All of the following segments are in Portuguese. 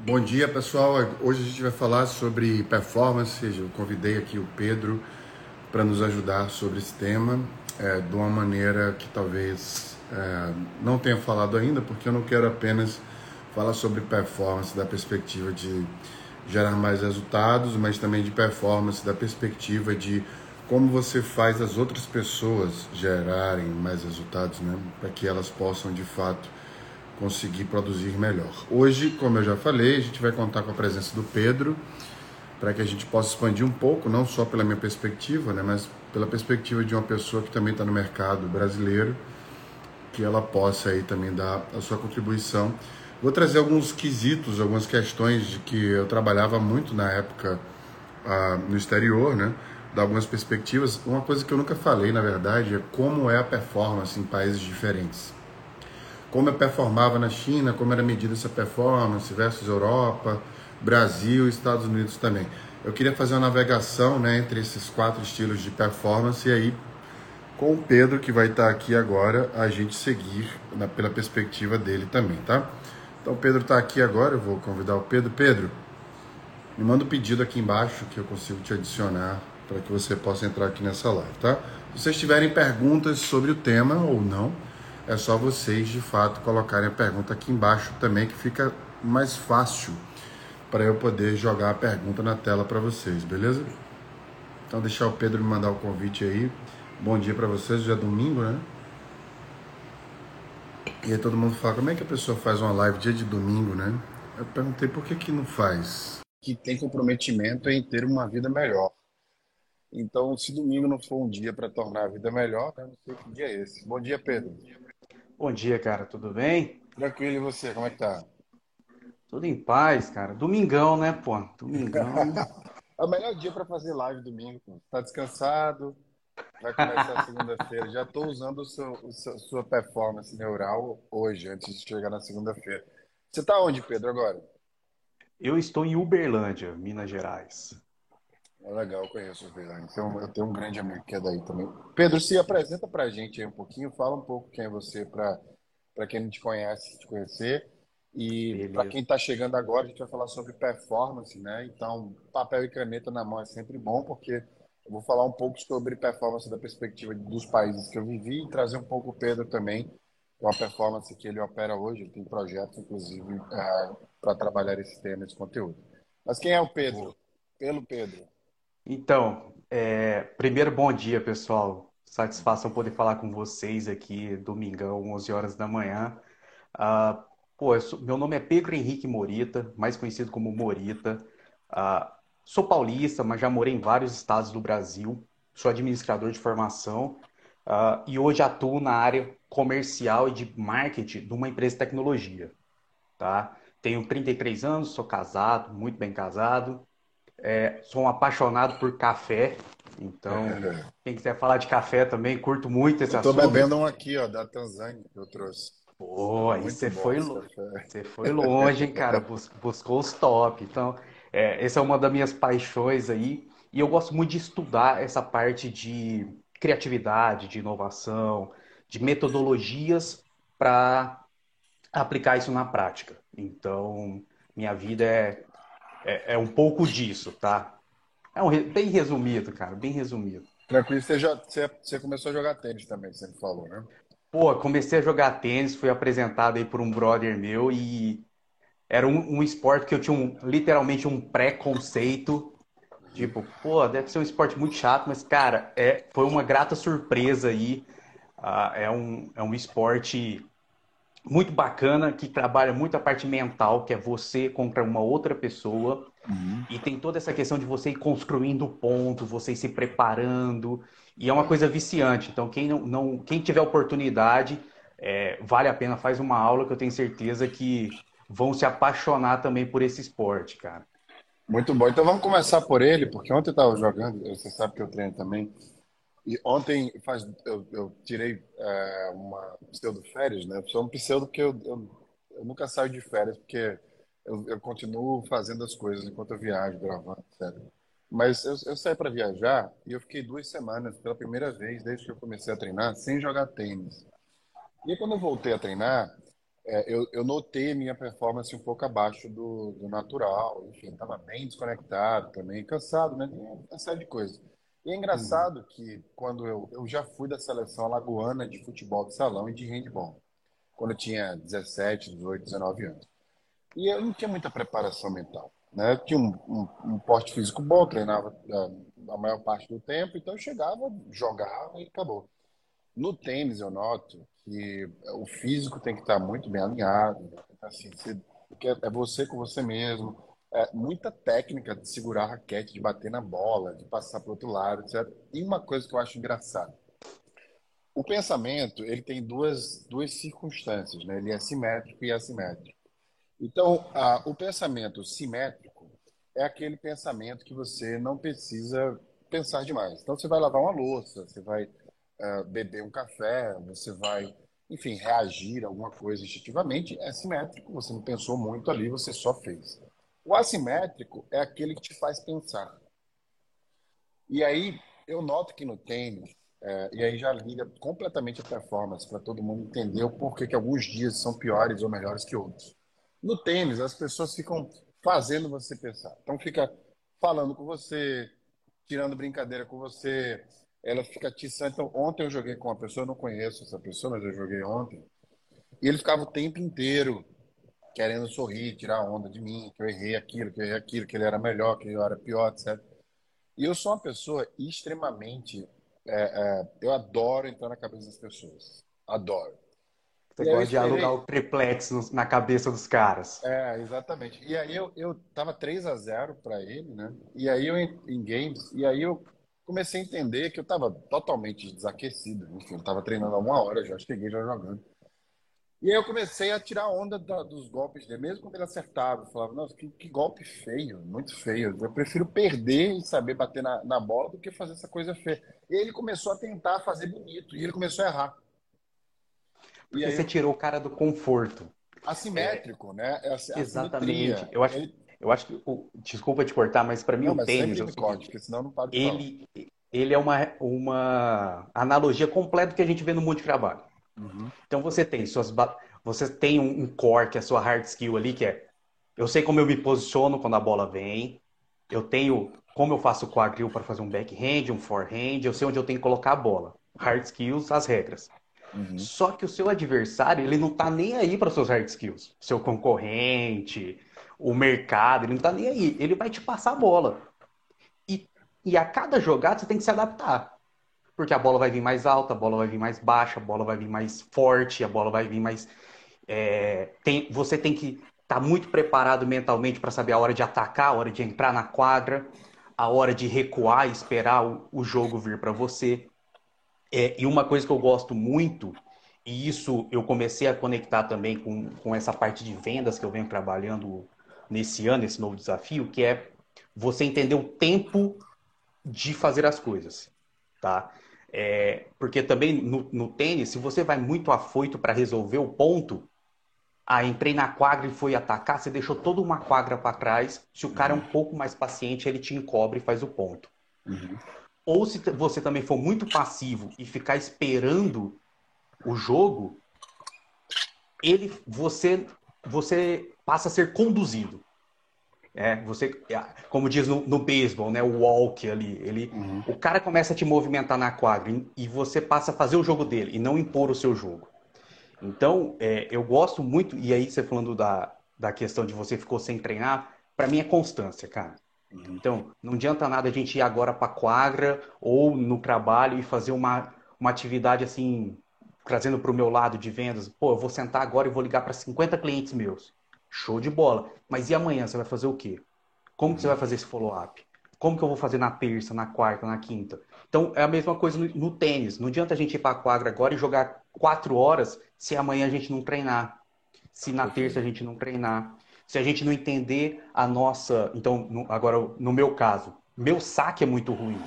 Bom dia, pessoal. Hoje a gente vai falar sobre performance. Eu convidei aqui o Pedro para nos ajudar sobre esse tema é, de uma maneira que talvez é, não tenha falado ainda, porque eu não quero apenas falar sobre performance da perspectiva de gerar mais resultados, mas também de performance da perspectiva de como você faz as outras pessoas gerarem mais resultados, né? Para que elas possam de fato conseguir produzir melhor. Hoje, como eu já falei, a gente vai contar com a presença do Pedro para que a gente possa expandir um pouco, não só pela minha perspectiva, né, mas pela perspectiva de uma pessoa que também está no mercado brasileiro, que ela possa aí também dar a sua contribuição. Vou trazer alguns quesitos, algumas questões de que eu trabalhava muito na época ah, no exterior, né? dar algumas perspectivas. Uma coisa que eu nunca falei, na verdade, é como é a performance em países diferentes. Como eu performava na China, como era medida essa performance versus Europa, Brasil e Estados Unidos também. Eu queria fazer uma navegação né, entre esses quatro estilos de performance e aí, com o Pedro, que vai estar aqui agora, a gente seguir na, pela perspectiva dele também, tá? Então, o Pedro está aqui agora, eu vou convidar o Pedro. Pedro, me manda um pedido aqui embaixo que eu consigo te adicionar para que você possa entrar aqui nessa live, tá? Se vocês tiverem perguntas sobre o tema ou não, é só vocês de fato colocarem a pergunta aqui embaixo também, que fica mais fácil para eu poder jogar a pergunta na tela para vocês, beleza? Então deixar o Pedro me mandar o convite aí. Bom dia para vocês, hoje é domingo, né? E aí todo mundo fala, como é que a pessoa faz uma live dia de domingo, né? Eu perguntei por que que não faz. Que tem comprometimento em ter uma vida melhor. Então, se domingo não for um dia para tornar a vida melhor, eu não sei que dia é esse. Bom dia, Pedro. Bom dia, cara. Tudo bem? Tranquilo, e você? Como é que tá? Tudo em paz, cara. Domingão, né, pô? Domingão. é o melhor dia para fazer live domingo. Pô. Tá descansado, vai começar a segunda-feira. Já estou usando o seu, o seu, sua performance neural hoje, antes de chegar na segunda-feira. Você está onde, Pedro, agora? Eu estou em Uberlândia, Minas Gerais. É legal, conheço o Uberlândia. Então, eu tenho um grande amigo que é daí também. Pedro, se apresenta para a gente aí um pouquinho, fala um pouco quem é você para quem não te conhece, te conhecer. E para quem está chegando agora, a gente vai falar sobre performance, né? Então, papel e caneta na mão é sempre bom, porque eu vou falar um pouco sobre performance da perspectiva dos países que eu vivi e trazer um pouco o Pedro também, com a performance que ele opera hoje. Ele tem projetos, inclusive, é, para trabalhar esse tema, esse conteúdo. Mas quem é o Pedro? Pelo Pedro. Então, é, primeiro, bom dia, pessoal. Satisfação poder falar com vocês aqui, domingão, 11 horas da manhã. Uh, pô, sou, meu nome é Pedro Henrique Morita, mais conhecido como Morita. Uh, sou paulista, mas já morei em vários estados do Brasil. Sou administrador de formação uh, e hoje atuo na área comercial e de marketing de uma empresa de tecnologia. Tá? Tenho 33 anos, sou casado, muito bem casado. É, sou um apaixonado por café, então é. quem quiser falar de café também, curto muito esse assunto. Estou bebendo um aqui, ó, da Tanzânia que eu trouxe. Pô, aí você foi, você foi longe, hein, cara? Bus buscou os top. Então, é, essa é uma das minhas paixões aí. E eu gosto muito de estudar essa parte de criatividade, de inovação, de metodologias para aplicar isso na prática. Então, minha vida é é, é um pouco disso, tá? É um, bem resumido, cara, bem resumido. Tranquilo, você, já, você, você começou a jogar tênis também, você me falou, né? Pô, comecei a jogar tênis, fui apresentado aí por um brother meu e era um, um esporte que eu tinha um, literalmente um pré-conceito. Tipo, pô, deve ser um esporte muito chato, mas, cara, é, foi uma grata surpresa aí. Uh, é, um, é um esporte muito bacana, que trabalha muito a parte mental, que é você contra uma outra pessoa. Uhum. E tem toda essa questão de você ir construindo pontos, você ir se preparando. E é uma coisa viciante. Então, quem, não, não quem tiver oportunidade, é, vale a pena, faz uma aula que eu tenho certeza que vão se apaixonar também por esse esporte, cara. Muito bom. Então vamos começar por ele, porque ontem eu estava jogando, você sabe que eu treino também. E ontem faz, eu, eu tirei é, uma pseudo-férias, né? Sou um pseudo porque eu, eu, eu, nunca saio de férias, porque eu, eu continuo fazendo as coisas enquanto eu viajo, gravando, etc. Mas eu, eu saí para viajar e eu fiquei duas semanas, pela primeira vez, desde que eu comecei a treinar, sem jogar tênis. E quando eu voltei a treinar, é, eu, eu notei minha performance um pouco abaixo do, do natural. Enfim, estava bem desconectado também, cansado, né? Uma série de coisas. E é engraçado uhum. que quando eu, eu já fui da seleção alagoana de futebol de salão e de handball, quando eu tinha 17, 18, 19 anos. E eu não tinha muita preparação mental. Né? Eu tinha um, um, um porte físico bom, treinava a, a maior parte do tempo, então eu chegava, jogava e acabou. No tênis, eu noto que o físico tem que estar muito bem alinhado. Né? Assim, você, é você com você mesmo. É muita técnica de segurar a raquete, de bater na bola, de passar para outro lado, etc. E uma coisa que eu acho engraçada. O pensamento, ele tem duas, duas circunstâncias, né? Ele é simétrico e assimétrico. Então, a, o pensamento simétrico é aquele pensamento que você não precisa pensar demais. Então, você vai lavar uma louça, você vai uh, beber um café, você vai, enfim, reagir a alguma coisa instintivamente. É simétrico, você não pensou muito ali, você só fez. O assimétrico é aquele que te faz pensar. E aí, eu noto que no tênis, é, e aí já liga completamente a performance para todo mundo entender o porquê que alguns dias são piores ou melhores que outros. No tênis, as pessoas ficam fazendo você pensar. Então, fica falando com você, tirando brincadeira com você, ela fica atiçando. Então, ontem eu joguei com uma pessoa, eu não conheço essa pessoa, mas eu joguei ontem, e ele ficava o tempo inteiro querendo sorrir, tirar onda de mim, que eu errei aquilo, que eu errei aquilo, que ele era melhor, que eu era pior, etc. E eu sou uma pessoa extremamente. É, é, eu adoro entrar na cabeça das pessoas. Adoro. Você gosta de alugar o triplex na cabeça dos caras. É, exatamente. E aí eu, eu tava 3 a 0 para ele, né? E aí eu em games, e aí eu comecei a entender que eu tava totalmente desaquecido. Enfim, eu tava treinando há uma hora, já cheguei já jogando. E aí eu comecei a tirar onda da, dos golpes dele, mesmo quando ele acertava. Eu falava, nossa, que, que, golpe feio, muito feio. Eu prefiro perder e saber bater na, na bola do que fazer essa coisa feia. E ele começou a tentar fazer bonito, e ele começou a errar. Porque aí, você tirou o cara do conforto. Assimétrico, é, né? É exatamente. Eu acho, ele... eu acho que. O, desculpa te cortar, mas para mim não, o tênis. Eu, corte, porque senão não paro de ele, falar. ele é uma, uma analogia completa do que a gente vê no mundo de trabalho. Uhum. Então você tem suas. Você tem um, core, que é a sua hard skill ali, que é. Eu sei como eu me posiciono quando a bola vem. Eu tenho como eu faço o quadril para fazer um backhand, um forehand. Eu sei onde eu tenho que colocar a bola. Hard skills, as regras. Uhum. Só que o seu adversário, ele não tá nem aí para seus hard skills. Seu concorrente, o mercado, ele não tá nem aí. Ele vai te passar a bola. E, e a cada jogada você tem que se adaptar. Porque a bola vai vir mais alta, a bola vai vir mais baixa, a bola vai vir mais forte, a bola vai vir mais. É, tem, você tem que estar tá muito preparado mentalmente para saber a hora de atacar, a hora de entrar na quadra, a hora de recuar e esperar o, o jogo vir para você. É, e uma coisa que eu gosto muito, e isso eu comecei a conectar também com, com essa parte de vendas que eu venho trabalhando nesse ano, esse novo desafio, que é você entender o tempo de fazer as coisas, tá? É, porque também no, no, tênis, se você vai muito afoito para resolver o ponto, ah, entrei na quadra e foi atacar, você deixou toda uma quadra para trás. Se o cara é um pouco mais paciente, ele te encobre e faz o ponto. Uhum. Ou se você também for muito passivo e ficar esperando o jogo, ele, você, você passa a ser conduzido. É, você, como diz no, no beisebol, né, o walk ali, ele, uhum. o cara começa a te movimentar na quadra e você passa a fazer o jogo dele e não impor o seu jogo. Então, é, eu gosto muito, e aí você falando da, da questão de você ficou sem treinar, para mim é constância, cara. Então, não adianta nada a gente ir agora para quadra ou no trabalho e fazer uma, uma atividade assim, trazendo para o meu lado de vendas. Pô, eu vou sentar agora e vou ligar para 50 clientes meus. Show de bola. Mas e amanhã você vai fazer o quê? Como que você vai fazer esse follow-up? Como que eu vou fazer na terça, na quarta, na quinta? Então, é a mesma coisa no, no tênis. Não adianta a gente ir para a quadra agora e jogar quatro horas se amanhã a gente não treinar. Se na terça a gente não treinar. Se a gente não entender a nossa. Então, no, agora, no meu caso, meu saque é muito ruim.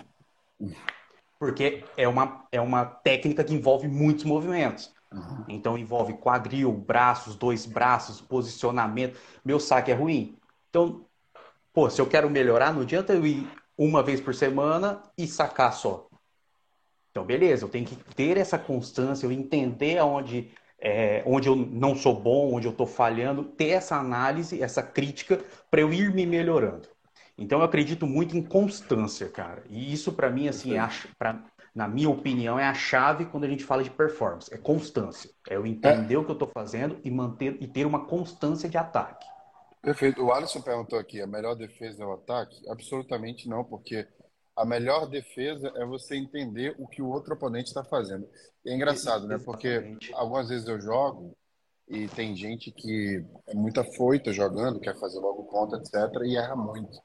Porque é uma, é uma técnica que envolve muitos movimentos. Uhum. Então, envolve quadril, braços, dois braços, posicionamento. Meu saque é ruim. Então, pô, se eu quero melhorar, não adianta eu ir uma vez por semana e sacar só. Então, beleza, eu tenho que ter essa constância, eu entender aonde é, onde eu não sou bom, onde eu estou falhando, ter essa análise, essa crítica para eu ir me melhorando. Então eu acredito muito em constância, cara. E isso para mim assim, é a, pra, na minha opinião, é a chave quando a gente fala de performance. É constância. É eu entender é. o que eu estou fazendo e manter e ter uma constância de ataque. Perfeito. O Alisson perguntou aqui: a melhor defesa é o ataque? Absolutamente não, porque a melhor defesa é você entender o que o outro oponente está fazendo. E é engraçado, né? Porque algumas vezes eu jogo e tem gente que é muito afoita jogando, quer fazer logo ponta, etc., e erra muito.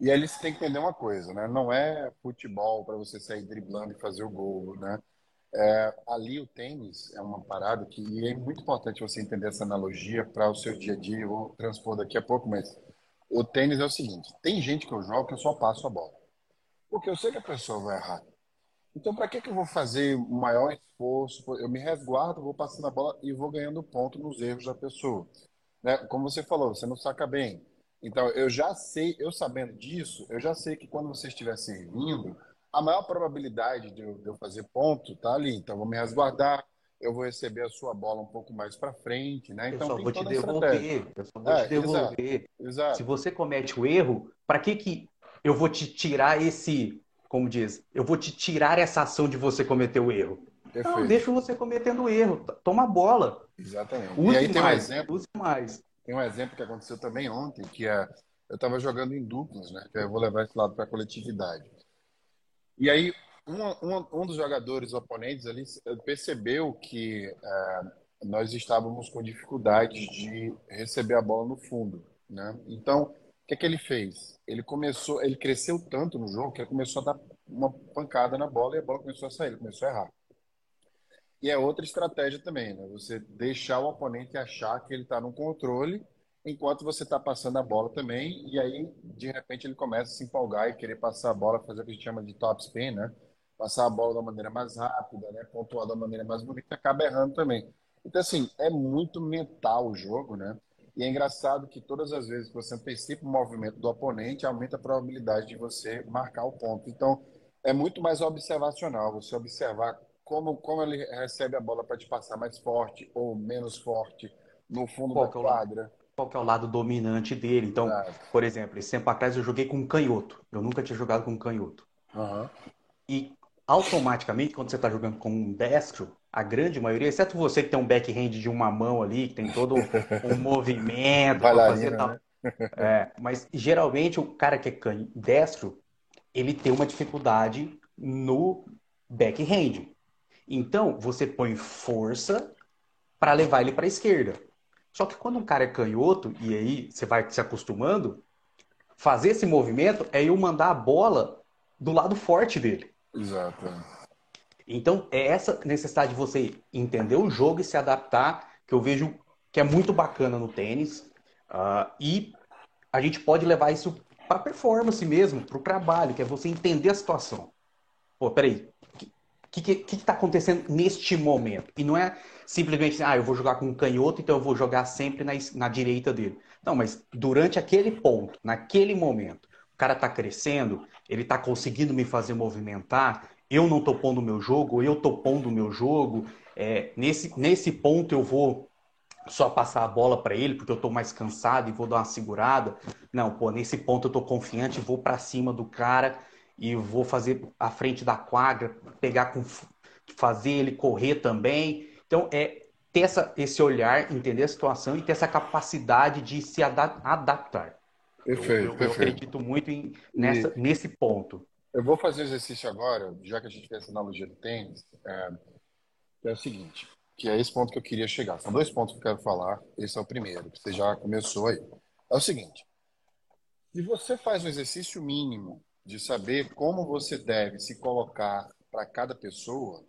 E aí você tem que entender uma coisa, né? Não é futebol para você sair driblando e fazer o gol, né? É, ali o tênis é uma parada que é muito importante você entender essa analogia para o seu dia a dia. Eu vou transpor daqui a pouco, mas o tênis é o seguinte: tem gente que eu jogo que eu só passo a bola. Porque eu sei que a pessoa vai errar. Então, para que, que eu vou fazer o maior esforço? Eu me resguardo, vou passando a bola e vou ganhando ponto nos erros da pessoa. Né? Como você falou, você não saca bem. Então, eu já sei, eu sabendo disso, eu já sei que quando você estiver servindo, a maior probabilidade de eu, de eu fazer ponto tá ali. Então, eu vou me resguardar, eu vou receber a sua bola um pouco mais para frente, né? Então, eu só vou te devolver. Eu só vou é, te devolver. Exato, exato. Se você comete o erro, para que que eu vou te tirar esse, como diz, eu vou te tirar essa ação de você cometer o erro. Perfeito. Não, deixa você cometendo o erro. Toma a bola. Exatamente. Use e aí tem mais, um exemplo. Use mais. Tem um exemplo que aconteceu também ontem, que é eu estava jogando em duplas, né? Eu vou levar esse lado para a coletividade. E aí um, um, um, dos jogadores oponentes ali percebeu que é, nós estávamos com dificuldade de receber a bola no fundo, né? Então o que, é que ele fez? Ele começou, ele cresceu tanto no jogo que ele começou a dar uma pancada na bola e a bola começou a sair, ele começou a errar. E é outra estratégia também, né? Você deixar o oponente achar que ele está no controle enquanto você está passando a bola também, e aí, de repente, ele começa a se empolgar e querer passar a bola, fazer o que a gente chama de top spin, né? Passar a bola da maneira mais rápida, né? Pontuar da maneira mais bonita, acaba errando também. Então, assim, é muito mental o jogo, né? E é engraçado que todas as vezes que você antecipa o movimento do oponente, aumenta a probabilidade de você marcar o ponto. Então, é muito mais observacional, você observar como, como ele recebe a bola para te passar mais forte ou menos forte no fundo qual da é quadra. Qual é o lado dominante dele? Então, por exemplo, esse tempo atrás eu joguei com um canhoto. Eu nunca tinha jogado com um canhoto. Uhum. E automaticamente, quando você está jogando com um destro, a grande maioria, exceto você que tem um backhand de uma mão ali, que tem todo um movimento para fazer tal. Né? É, mas geralmente o cara que é destro, ele tem uma dificuldade no backhand. Então você põe força para levar ele para a esquerda. Só que quando um cara é canhoto e aí você vai se acostumando, fazer esse movimento é eu mandar a bola do lado forte dele. Exato. Então, é essa necessidade de você entender o jogo e se adaptar que eu vejo que é muito bacana no tênis. Uh, e a gente pode levar isso para performance mesmo, para o trabalho, que é você entender a situação. Pô, peraí, o que está acontecendo neste momento? E não é simplesmente, ah, eu vou jogar com um canhoto, então eu vou jogar sempre na, na direita dele. Não, mas durante aquele ponto, naquele momento, o cara está crescendo, ele está conseguindo me fazer movimentar, eu não estou pondo o meu jogo, eu estou pondo o meu jogo. É, nesse, nesse ponto eu vou só passar a bola para ele porque eu estou mais cansado e vou dar uma segurada. Não, pô, nesse ponto eu estou confiante, vou para cima do cara e vou fazer a frente da quadra, pegar com fazer ele correr também. Então é ter essa, esse olhar, entender a situação e ter essa capacidade de se adaptar. Perfeito, eu, eu, perfeito. eu acredito muito em, nessa, e... nesse ponto. Eu vou fazer um exercício agora, já que a gente fez essa analogia do tênis, é, é, o seguinte, que é esse ponto que eu queria chegar. São dois pontos que eu quero falar. Esse é o primeiro, que você já começou aí. É o seguinte, se você faz um exercício mínimo de saber como você deve se colocar para cada pessoa,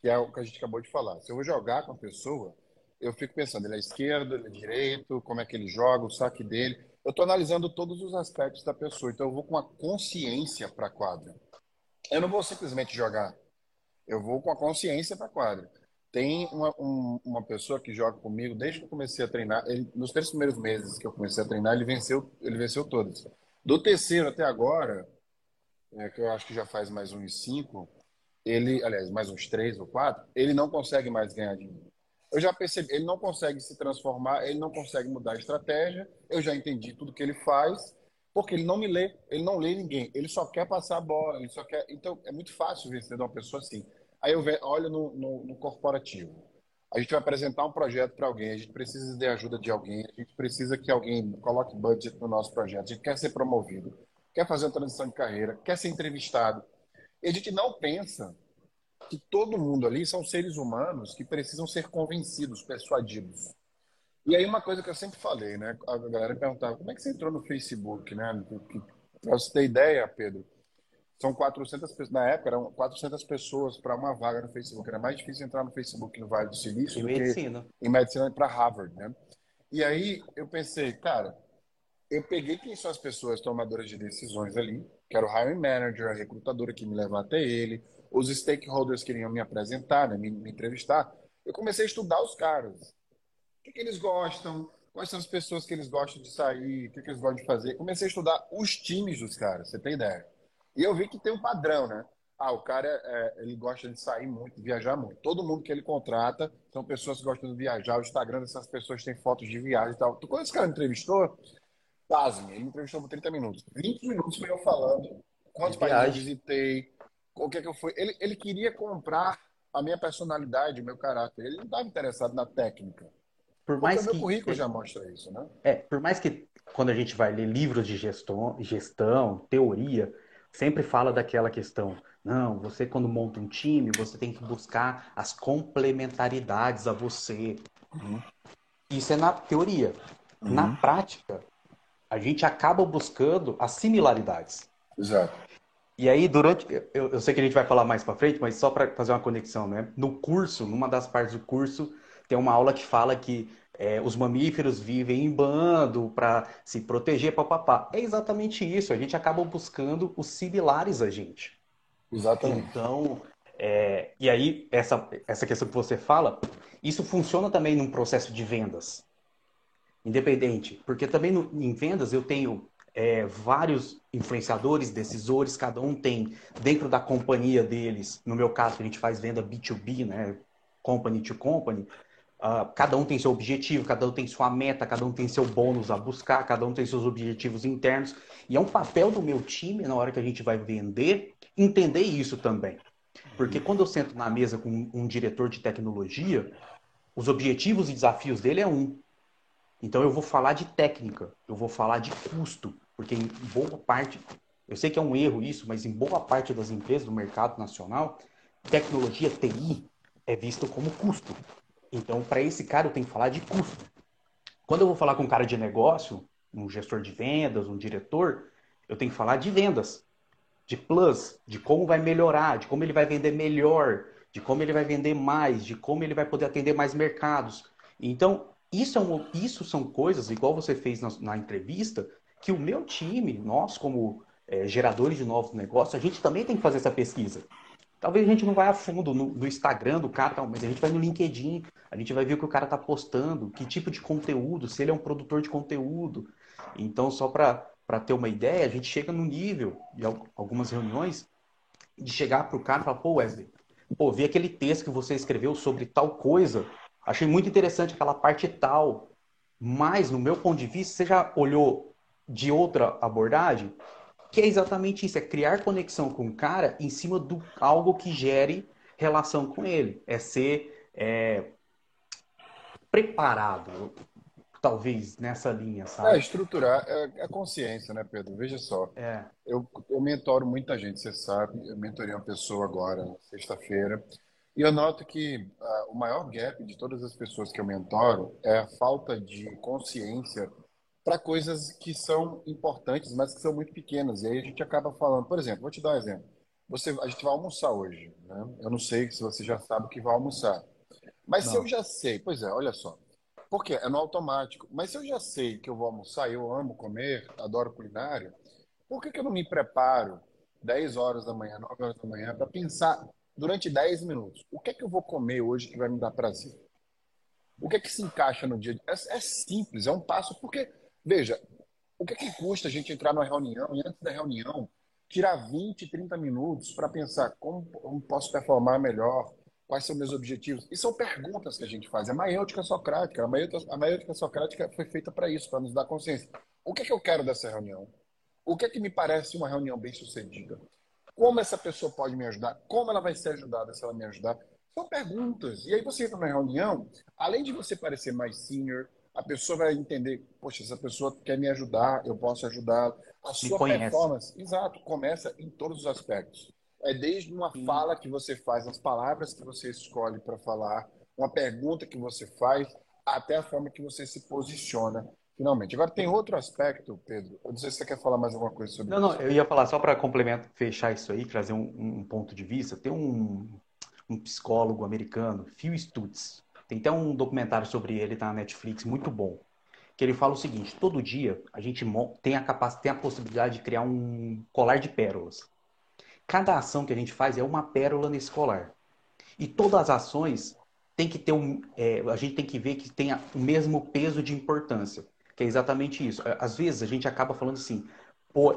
que é o que a gente acabou de falar. Se eu vou jogar com a pessoa, eu fico pensando, ele é esquerdo, ele é direito, como é que ele joga, o saque dele eu estou analisando todos os aspectos da pessoa. Então, eu vou com a consciência para a quadra. Eu não vou simplesmente jogar. Eu vou com a consciência para a quadra. Tem uma, um, uma pessoa que joga comigo desde que eu comecei a treinar. Ele, nos três primeiros meses que eu comecei a treinar, ele venceu, ele venceu todas. Do terceiro até agora, é, que eu acho que já faz mais uns cinco, ele, aliás, mais uns três ou quatro, ele não consegue mais ganhar mim. eu já percebi, ele não consegue se transformar, ele não consegue mudar a estratégia, eu já entendi tudo que ele faz, porque ele não me lê, ele não lê ninguém, ele só quer passar a bola, ele só quer. Então é muito fácil vencer de uma pessoa assim. Aí eu olho no, no, no corporativo. A gente vai apresentar um projeto para alguém, a gente precisa de ajuda de alguém, a gente precisa que alguém coloque budget no nosso projeto, a gente quer ser promovido, quer fazer uma transição de carreira, quer ser entrevistado. E a gente não pensa que todo mundo ali são seres humanos que precisam ser convencidos, persuadidos. E aí uma coisa que eu sempre falei, né? A galera perguntava, como é que você entrou no Facebook, né? Para você ter ideia, Pedro, são 400 pessoas, na época eram 400 pessoas para uma vaga no Facebook. Era mais difícil entrar no Facebook no Vale do Silício em medicina. em medicina para Harvard, né? E aí eu pensei, cara, eu peguei quem são as pessoas tomadoras de decisões ali, que era o hiring manager, a recrutadora que me levou até ele, os stakeholders queriam me apresentar, né, me, me entrevistar. Eu comecei a estudar os caras. O que, que, eles gostam? Quais são as pessoas que eles gostam de sair? O que, que eles gostam de fazer? Comecei a estudar os times dos caras, você tem ideia. E eu vi que tem um padrão, né? Ah, o cara é, ele gosta de sair muito, viajar muito. Todo mundo que ele contrata são pessoas que gostam de viajar. O Instagram dessas pessoas tem fotos de viagem e tal. Quando esse cara me entrevistou, pasme, ele me entrevistou por 30 minutos. 20 minutos foi eu falando quantos países eu visitei, o que é que eu fui. Ele, ele queria comprar a minha personalidade, o meu caráter. Ele não estava interessado na técnica. Por mais Porque que o meu currículo já mostra isso, né? É, por mais que quando a gente vai ler livros de gestão, gestão, teoria, sempre fala daquela questão. Não, você quando monta um time, você tem que buscar as complementaridades a você. Uhum. Isso é na teoria. Uhum. Na prática, a gente acaba buscando as similaridades. Exato. E aí, durante. Eu, eu sei que a gente vai falar mais para frente, mas só para fazer uma conexão, né? No curso, numa das partes do curso, tem uma aula que fala que é, os mamíferos vivem em bando para se proteger, papapá. É exatamente isso. A gente acaba buscando os similares a gente. Exatamente. Então, é, e aí, essa, essa questão que você fala, isso funciona também num processo de vendas. Independente. Porque também no, em vendas eu tenho é, vários influenciadores, decisores, cada um tem dentro da companhia deles, no meu caso, a gente faz venda B2B, né? Company to company, uh, cada um tem seu objetivo, cada um tem sua meta, cada um tem seu bônus a buscar, cada um tem seus objetivos internos. E é um papel do meu time, na hora que a gente vai vender, entender isso também. Porque uhum. quando eu sento na mesa com um diretor de tecnologia, os objetivos e desafios dele é um. Então eu vou falar de técnica, eu vou falar de custo, porque em boa parte, eu sei que é um erro isso, mas em boa parte das empresas do mercado nacional, tecnologia TI é visto como custo. Então, para esse cara, eu tenho que falar de custo. Quando eu vou falar com um cara de negócio, um gestor de vendas, um diretor, eu tenho que falar de vendas, de plus, de como vai melhorar, de como ele vai vender melhor, de como ele vai vender mais, de como ele vai poder atender mais mercados. Então, isso, é um, isso são coisas, igual você fez na, na entrevista, que o meu time, nós como é, geradores de novos negócios, a gente também tem que fazer essa pesquisa. Talvez a gente não vai a fundo no, no Instagram do cara, mas a gente vai no LinkedIn, a gente vai ver o que o cara está postando, que tipo de conteúdo, se ele é um produtor de conteúdo. Então, só para ter uma ideia, a gente chega no nível, de algumas reuniões, de chegar para o cara e falar, pô, Wesley, pô, vi aquele texto que você escreveu sobre tal coisa, achei muito interessante aquela parte tal, mas, no meu ponto de vista, você já olhou de outra abordagem, que é exatamente isso, é criar conexão com o cara em cima de algo que gere relação com ele. É ser é, preparado, talvez, nessa linha, sabe? É, estruturar é, é consciência, né, Pedro? Veja só. É. Eu, eu mentoro muita gente, você sabe. Eu mentorei uma pessoa agora, sexta-feira. E eu noto que uh, o maior gap de todas as pessoas que eu mentoro é a falta de consciência para coisas que são importantes, mas que são muito pequenas. E aí a gente acaba falando, por exemplo, vou te dar um exemplo. Você, a gente vai almoçar hoje, né? Eu não sei se você já sabe o que vai almoçar. Mas não. se eu já sei, pois é, olha só. Porque é no automático. Mas se eu já sei que eu vou almoçar, eu amo comer, adoro culinária, por que, que eu não me preparo 10 horas da manhã, 9 horas da manhã, para pensar durante 10 minutos, o que é que eu vou comer hoje que vai me dar prazer? O que é que se encaixa no dia? É, é simples, é um passo, porque Veja, o que, é que custa a gente entrar numa reunião e antes da reunião tirar 20, 30 minutos para pensar como, como posso performar melhor, Quais são meus objetivos? E são perguntas que a gente faz. É maiêutica socrática. A maiêutica, a maiêutica socrática foi feita para isso, para nos dar consciência. O que é que eu quero dessa reunião? O que é que me parece uma reunião bem sucedida? Como essa pessoa pode me ajudar? Como ela vai ser ajudada se ela me ajudar? São perguntas. E aí você entra na reunião, além de você parecer mais senior, a pessoa vai entender, poxa, essa pessoa quer me ajudar, eu posso ajudar. A sua performance, exato, começa em todos os aspectos. É desde uma fala que você faz, as palavras que você escolhe para falar, uma pergunta que você faz, até a forma que você se posiciona finalmente. Agora tem outro aspecto, Pedro. Eu não sei se você quer falar mais alguma coisa sobre não, isso. Não, não, eu ia falar só para complementar, fechar isso aí, trazer um, um, ponto de vista. Tem um, um psicólogo americano, Phil Stutz. Tem até um documentário sobre ele na Netflix muito bom. Que ele fala o seguinte: todo dia a gente tem a capacidade, tem a possibilidade de criar um colar de pérolas. Cada ação que a gente faz é uma pérola nesse colar. E todas as ações tem que ter um, é, a gente tem que ver que tenha o mesmo peso de importância, que é exatamente isso. Às vezes a gente acaba falando assim, pô,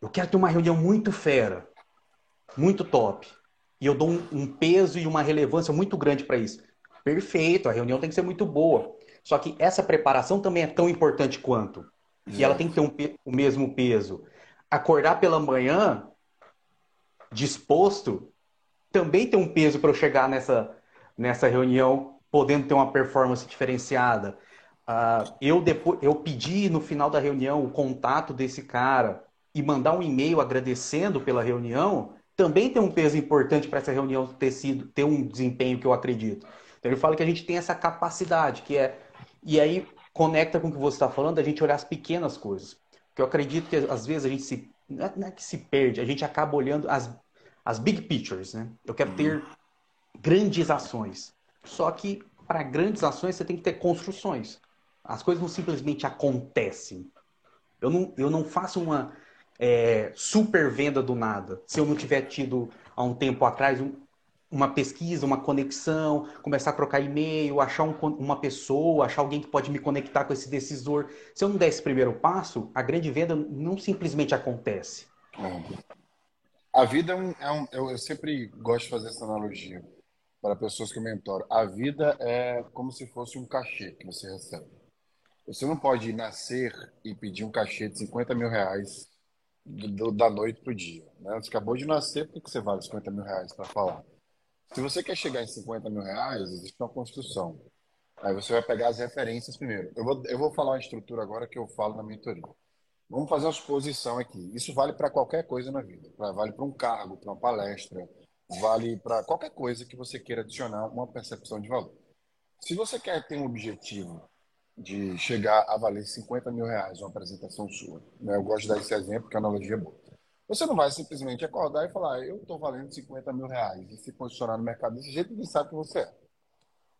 eu quero ter uma reunião muito fera, muito top, e eu dou um, um peso e uma relevância muito grande para isso. Perfeito, a reunião tem que ser muito boa. Só que essa preparação também é tão importante quanto. E ela tem que ter um, o mesmo peso. Acordar pela manhã disposto, também tem um peso para eu chegar nessa, nessa reunião podendo ter uma performance diferenciada. Uh, eu, depois, eu pedi no final da reunião o contato desse cara e mandar um e-mail agradecendo pela reunião, também tem um peso importante para essa reunião ter sido ter um desempenho que eu acredito. Então ele fala que a gente tem essa capacidade, que é e aí conecta com o que você está falando, a gente olhar as pequenas coisas. Porque eu acredito que às vezes a gente se é, não é que se perde, a gente acaba olhando as, as big pictures, né? Eu quero ter grandes ações. Só que para grandes ações você tem que ter construções. As coisas não simplesmente acontecem. Eu não, eu não faço uma é, super venda do nada. Se eu não tiver tido há um tempo atrás um, uma pesquisa, uma conexão, começar a trocar e-mail, achar um, uma pessoa, achar alguém que pode me conectar com esse decisor. Se eu não der esse primeiro passo, a grande venda não simplesmente acontece. É. A vida é um, é um eu, eu, sempre gosto de fazer essa analogia para pessoas que eu mentoro. A vida é como se fosse um cachê que você recebe. Você não pode nascer e pedir um cachê de 50 mil reais do, do, da noite para o dia. Né? Você acabou de nascer, por que você vale 50 mil reais para falar? Se você quer chegar em 50 mil reais, existe uma construção. Aí você vai pegar as referências primeiro. Eu vou, eu vou falar uma estrutura agora que eu falo na mentoria. Vamos fazer uma suposição aqui. Isso vale para qualquer coisa na vida. Vale para um cargo, para uma palestra, vale para qualquer coisa que você queira adicionar uma percepção de valor. Se você quer ter um objetivo de chegar a valer 50 mil reais uma apresentação sua, né? eu gosto de dar esse exemplo, que a analogia é boa. Você não vai simplesmente acordar e falar, eu estou valendo 50 mil reais e se posicionar no mercado desse jeito, ninguém sabe que você é.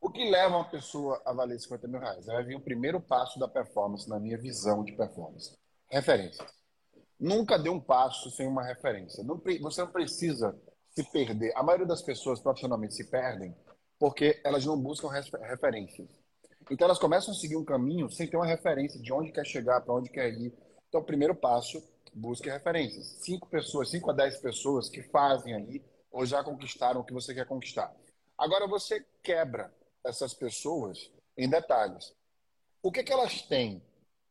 O que leva uma pessoa a valer 50 mil reais? Vai vir o primeiro passo da performance, na minha visão de performance. Referência. Nunca dê um passo sem uma referência. Não, você não precisa se perder. A maioria das pessoas profissionalmente se perdem porque elas não buscam referências. Então elas começam a seguir um caminho sem ter uma referência de onde quer chegar, para onde quer ir. Então, o primeiro passo busque referências. Cinco pessoas, cinco a dez pessoas que fazem ali ou já conquistaram o que você quer conquistar. Agora você quebra essas pessoas em detalhes. O que, que elas têm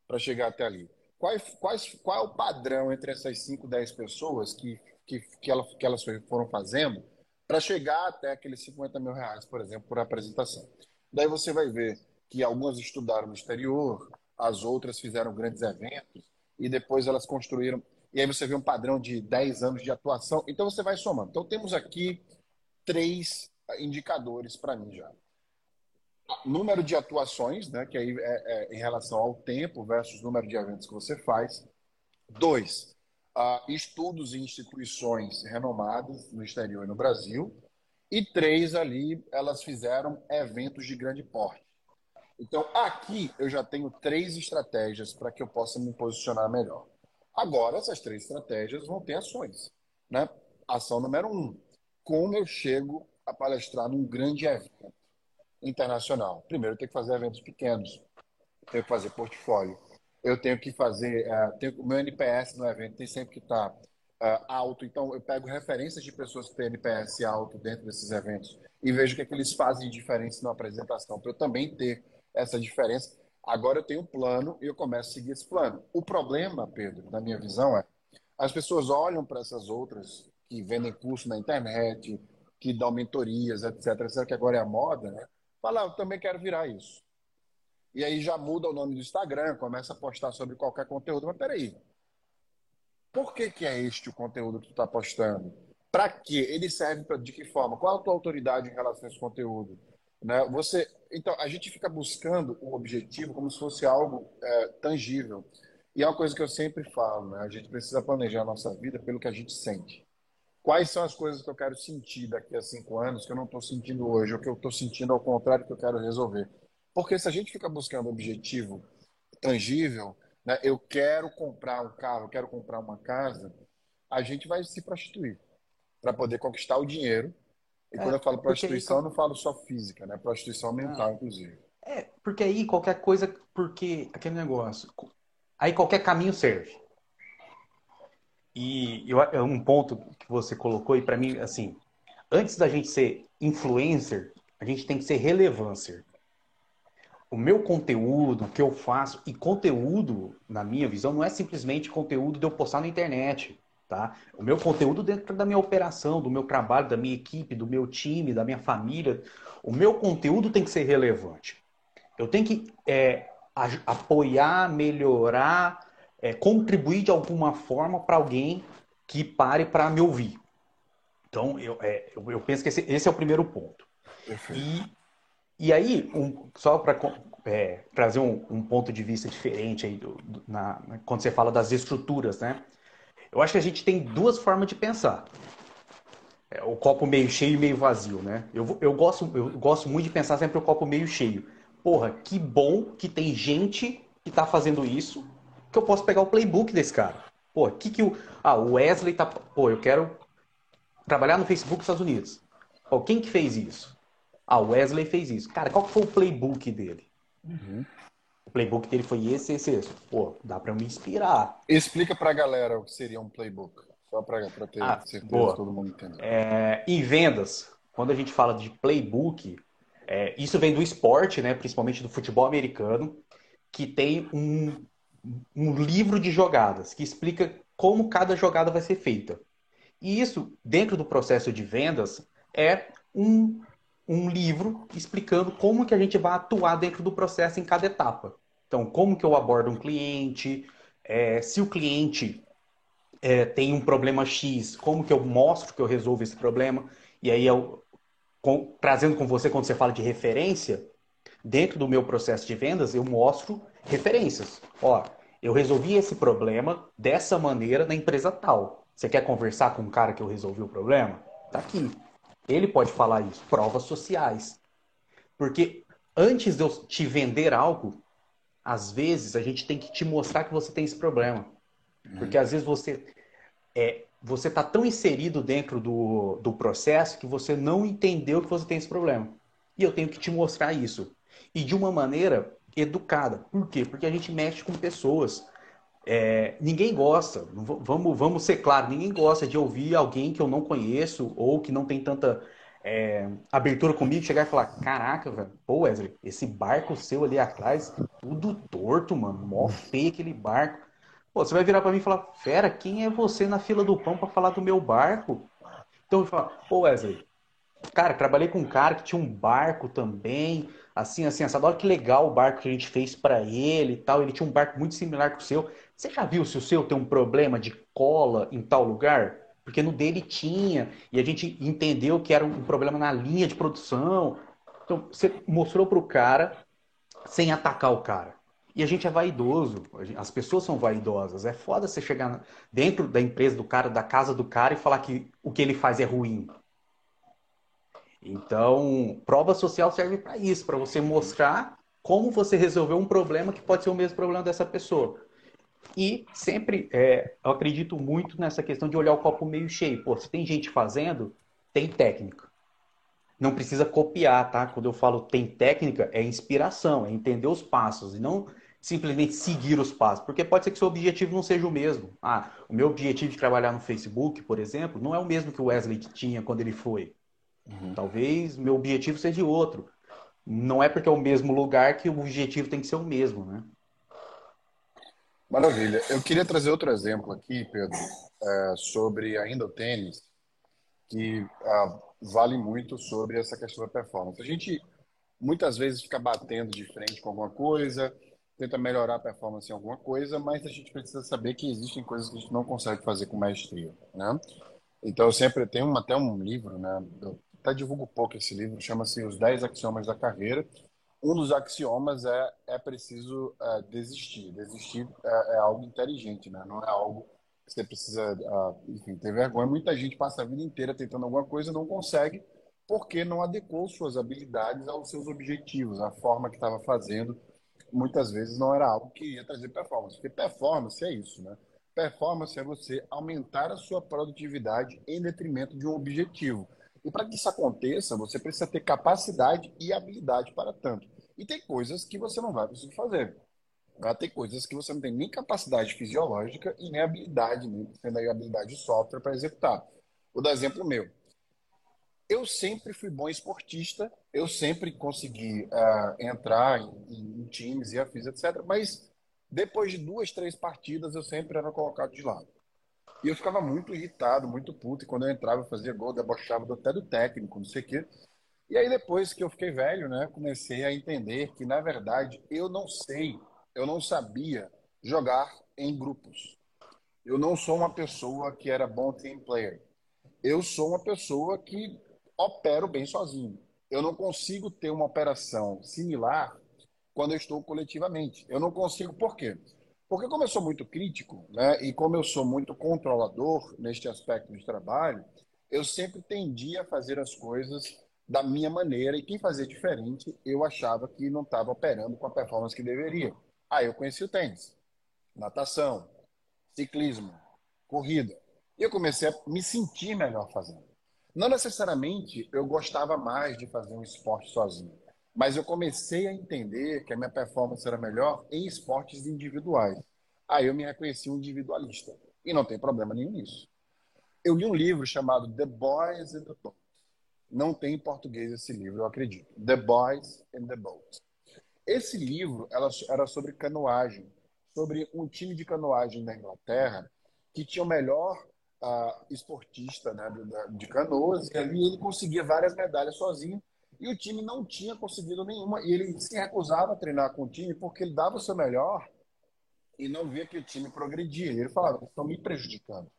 para chegar até ali? Quais, quais, qual é o padrão entre essas 5, 10 pessoas que, que, que, elas, que elas foram fazendo para chegar até aqueles 50 mil reais, por exemplo, por apresentação? Daí você vai ver que algumas estudaram no exterior, as outras fizeram grandes eventos, e depois elas construíram. E aí você vê um padrão de 10 anos de atuação. Então você vai somando. Então temos aqui três indicadores para mim já. Número de atuações, né, que aí é, é, em relação ao tempo versus número de eventos que você faz. Dois, uh, estudos em instituições renomadas no exterior e no Brasil. E três, ali, elas fizeram eventos de grande porte. Então, aqui eu já tenho três estratégias para que eu possa me posicionar melhor. Agora, essas três estratégias vão ter ações. Né? Ação número um: como eu chego a palestrar num grande evento internacional? Primeiro, eu tenho que fazer eventos pequenos, tenho que fazer portfólio, eu tenho que fazer. Uh, tenho, o meu NPS no evento tem sempre que estar uh, alto. Então, eu pego referências de pessoas que têm NPS alto dentro desses eventos e vejo o que, é que eles fazem de diferença na apresentação, para eu também ter essa diferença. Agora eu tenho um plano e eu começo a seguir esse plano. O problema, Pedro, na minha visão, é as pessoas olham para essas outras que vendem curso na internet, que dão mentorias, etc, etc, que agora é a moda, né? Fala, eu também quero virar isso. E aí já muda o nome do Instagram, começa a postar sobre qualquer conteúdo. Mas peraí, por que, que é este o conteúdo que tu está postando? Para quê? Ele serve pra, de que forma? Qual a tua autoridade em relação a esse conteúdo? Né? Você, então, a gente fica buscando o objetivo como se fosse algo é, tangível. E é uma coisa que eu sempre falo, né? A gente precisa planejar a nossa vida pelo que a gente sente. Quais são as coisas que eu quero sentir daqui a cinco anos que eu não estou sentindo hoje, ou que eu estou sentindo ao contrário que eu quero resolver? Porque se a gente fica buscando objetivo tangível, né? eu quero comprar um carro, eu quero comprar uma casa, a gente vai se prostituir para poder conquistar o dinheiro. E é, quando eu falo prostituição, aí... eu não falo só física, né? Prostituição mental, ah, inclusive. É, porque aí qualquer coisa, porque aquele negócio, aí qualquer caminho serve. E eu, é um ponto que você colocou, e para mim, assim, antes da gente ser influencer, a gente tem que ser relevancer o meu conteúdo, o que eu faço, e conteúdo, na minha visão, não é simplesmente conteúdo de eu postar na internet. Tá? O meu conteúdo dentro da minha operação, do meu trabalho, da minha equipe, do meu time, da minha família, o meu conteúdo tem que ser relevante. Eu tenho que é, apoiar, melhorar, é, contribuir de alguma forma para alguém que pare para me ouvir. Então, eu, é, eu, penso que esse, esse, é o primeiro ponto. E e aí, um, só para é, trazer um, um, ponto de vista diferente aí do, do, na, quando você fala das estruturas, né? Eu acho que a gente tem duas formas de pensar. É, o copo meio cheio e meio vazio, né? Eu, eu, gosto, eu gosto muito de pensar sempre o copo meio cheio. Porra, que bom que tem gente que tá fazendo isso, que eu posso pegar o playbook desse cara. Pô, que que o... Ah, o Wesley tá... Pô, eu quero trabalhar no Facebook dos Estados Unidos. Pô, quem que fez isso? Ah, o Wesley fez isso. Cara, qual foi o playbook dele? Uhum. O playbook dele foi esse, esse, esse. Pô, dá para me inspirar. Explica pra galera o que seria um playbook. Só pra, pra ter ah, certeza boa. todo mundo entender. É, em vendas, quando a gente fala de playbook, é, isso vem do esporte, né? Principalmente do futebol americano, que tem um, um livro de jogadas que explica como cada jogada vai ser feita. E isso, dentro do processo de vendas, é um um livro explicando como que a gente vai atuar dentro do processo em cada etapa. Então, como que eu abordo um cliente, é, se o cliente é, tem um problema X, como que eu mostro que eu resolvo esse problema, e aí eu, com, trazendo com você quando você fala de referência, dentro do meu processo de vendas, eu mostro referências. Ó, eu resolvi esse problema dessa maneira na empresa tal. Você quer conversar com o cara que eu resolvi o problema? Tá aqui. Ele pode falar isso. Provas sociais. Porque antes de eu te vender algo, às vezes a gente tem que te mostrar que você tem esse problema. Porque às vezes você é, você está tão inserido dentro do, do processo que você não entendeu que você tem esse problema. E eu tenho que te mostrar isso. E de uma maneira educada. Por quê? Porque a gente mexe com pessoas. É, ninguém gosta, vamos, vamos ser claros, ninguém gosta de ouvir alguém que eu não conheço ou que não tem tanta é, abertura comigo chegar e falar: Caraca, velho, pô, Wesley, esse barco seu ali atrás, tudo torto, mano, mó feio aquele barco. Pô, você vai virar para mim e falar: Fera, quem é você na fila do pão para falar do meu barco? Então eu falo: Pô, Wesley, cara, trabalhei com um cara que tinha um barco também, assim, assim, essa Olha que legal o barco que a gente fez para ele e tal. Ele tinha um barco muito similar com o seu. Você já viu se o seu tem um problema de cola em tal lugar? Porque no dele tinha, e a gente entendeu que era um problema na linha de produção. Então, você mostrou para o cara sem atacar o cara. E a gente é vaidoso, as pessoas são vaidosas. É foda você chegar dentro da empresa do cara, da casa do cara e falar que o que ele faz é ruim. Então, prova social serve para isso, para você mostrar como você resolveu um problema que pode ser o mesmo problema dessa pessoa. E sempre, é, eu acredito muito nessa questão de olhar o copo meio cheio. Pô, se tem gente fazendo, tem técnica. Não precisa copiar, tá? Quando eu falo tem técnica, é inspiração, é entender os passos e não simplesmente seguir os passos, porque pode ser que seu objetivo não seja o mesmo. Ah, o meu objetivo de trabalhar no Facebook, por exemplo, não é o mesmo que o Wesley tinha quando ele foi. Uhum. Talvez meu objetivo seja outro. Não é porque é o mesmo lugar que o objetivo tem que ser o mesmo, né? Maravilha. Eu queria trazer outro exemplo aqui, Pedro, é, sobre ainda o tênis, que ah, vale muito sobre essa questão da performance. A gente muitas vezes fica batendo de frente com alguma coisa, tenta melhorar a performance em alguma coisa, mas a gente precisa saber que existem coisas que a gente não consegue fazer com maestria, né? Então, eu sempre tenho até um livro, né? Eu até divulgo pouco esse livro, chama-se Os 10 Axiomas da Carreira. Um dos axiomas é é preciso é, desistir. Desistir é, é, algo inteligente, né? Não é algo que você precisa, uh, enfim, ter vergonha. Muita gente passa a vida inteira tentando alguma coisa e não consegue porque não adequou suas habilidades aos seus objetivos, a forma que estava fazendo muitas vezes não era algo que ia trazer performance. Porque performance é isso, né? Performance é você aumentar a sua produtividade em detrimento de um objetivo. E para que isso aconteça, você precisa ter capacidade e habilidade para tanto. E tem coisas que você não vai conseguir fazer. Vai ter coisas que você não tem nem capacidade fisiológica e nem habilidade, nem habilidade de software para executar. Vou dar exemplo meu eu sempre fui bom esportista, eu sempre consegui uh, entrar em, em, times e afins, etc. Mas depois de duas, três partidas, eu sempre era colocado de lado. E eu ficava muito irritado, muito puto. E quando eu entrava, eu fazia gol, debochava até do técnico, não sei o quê. E aí, depois que eu fiquei velho, né, comecei a entender que, na verdade, eu não sei, eu não sabia jogar em grupos. Eu não sou uma pessoa que era bom team player. Eu sou uma pessoa que opero bem sozinho. Eu não consigo ter uma operação similar quando eu estou coletivamente. Eu não consigo, por quê? Porque como eu sou muito crítico, né, e como eu sou muito controlador neste aspecto de trabalho, eu sempre tendia a fazer as coisas da minha maneira e quem fazia diferente, eu achava que não estava operando com a performance que deveria. Aí eu conheci o tênis, natação, ciclismo, corrida. E eu comecei a me sentir melhor fazendo. Não necessariamente eu gostava mais de fazer um esporte sozinho, mas eu comecei a entender que a minha performance era melhor em esportes individuais. Aí eu me reconheci um individualista. E não tem problema nenhum nisso. Eu li um livro chamado The Boys and the Boat. Não tem em português esse livro, eu acredito. The Boys and the Boat. Esse livro era sobre canoagem, sobre um time de canoagem da Inglaterra que tinha o melhor uh, esportista né, de, de canoas, e ali ele conseguia várias medalhas sozinho, e o time não tinha conseguido nenhuma, e ele se recusava a treinar com o time porque ele dava o seu melhor e não via que o time progredia. Ele falava, estão me prejudicando.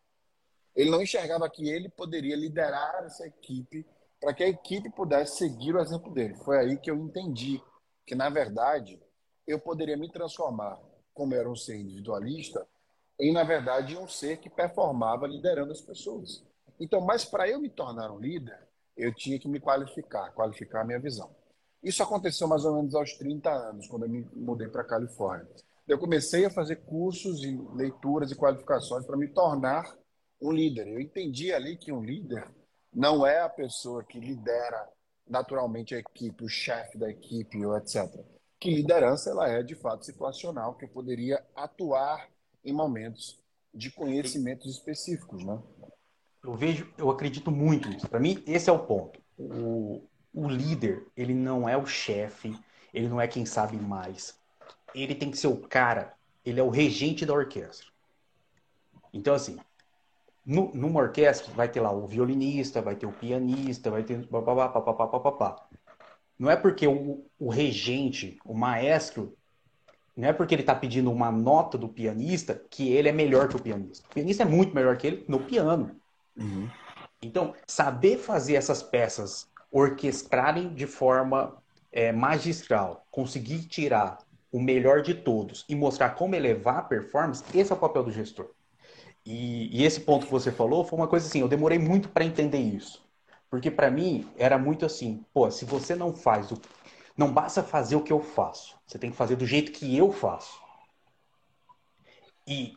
Ele não enxergava que ele poderia liderar essa equipe para que a equipe pudesse seguir o exemplo dele. Foi aí que eu entendi que, na verdade, eu poderia me transformar, como era um ser individualista, em, na verdade, um ser que performava liderando as pessoas. Então, mas para eu me tornar um líder, eu tinha que me qualificar, qualificar a minha visão. Isso aconteceu mais ou menos aos 30 anos, quando eu me mudei para a Califórnia. Eu comecei a fazer cursos e leituras e qualificações para me tornar um líder. Eu entendi ali que um líder não é a pessoa que lidera naturalmente a equipe, o chefe da equipe, ou etc. Que liderança ela é de fato situacional, que eu poderia atuar em momentos de conhecimentos específicos, né? Eu vejo, eu acredito muito nisso. Para mim, esse é o ponto. O, o líder, ele não é o chefe, ele não é quem sabe mais. Ele tem que ser o cara, ele é o regente da orquestra. Então, assim, no, numa orquestra vai ter lá o violinista, vai ter o pianista, vai ter. Não é porque o, o regente, o maestro, não é porque ele está pedindo uma nota do pianista que ele é melhor que o pianista. O pianista é muito melhor que ele no piano. Uhum. Então, saber fazer essas peças orquestrarem de forma é, magistral, conseguir tirar o melhor de todos e mostrar como elevar a performance, esse é o papel do gestor. E, e esse ponto que você falou foi uma coisa assim, eu demorei muito para entender isso. Porque para mim era muito assim, pô, se você não faz o não basta fazer o que eu faço. Você tem que fazer do jeito que eu faço. E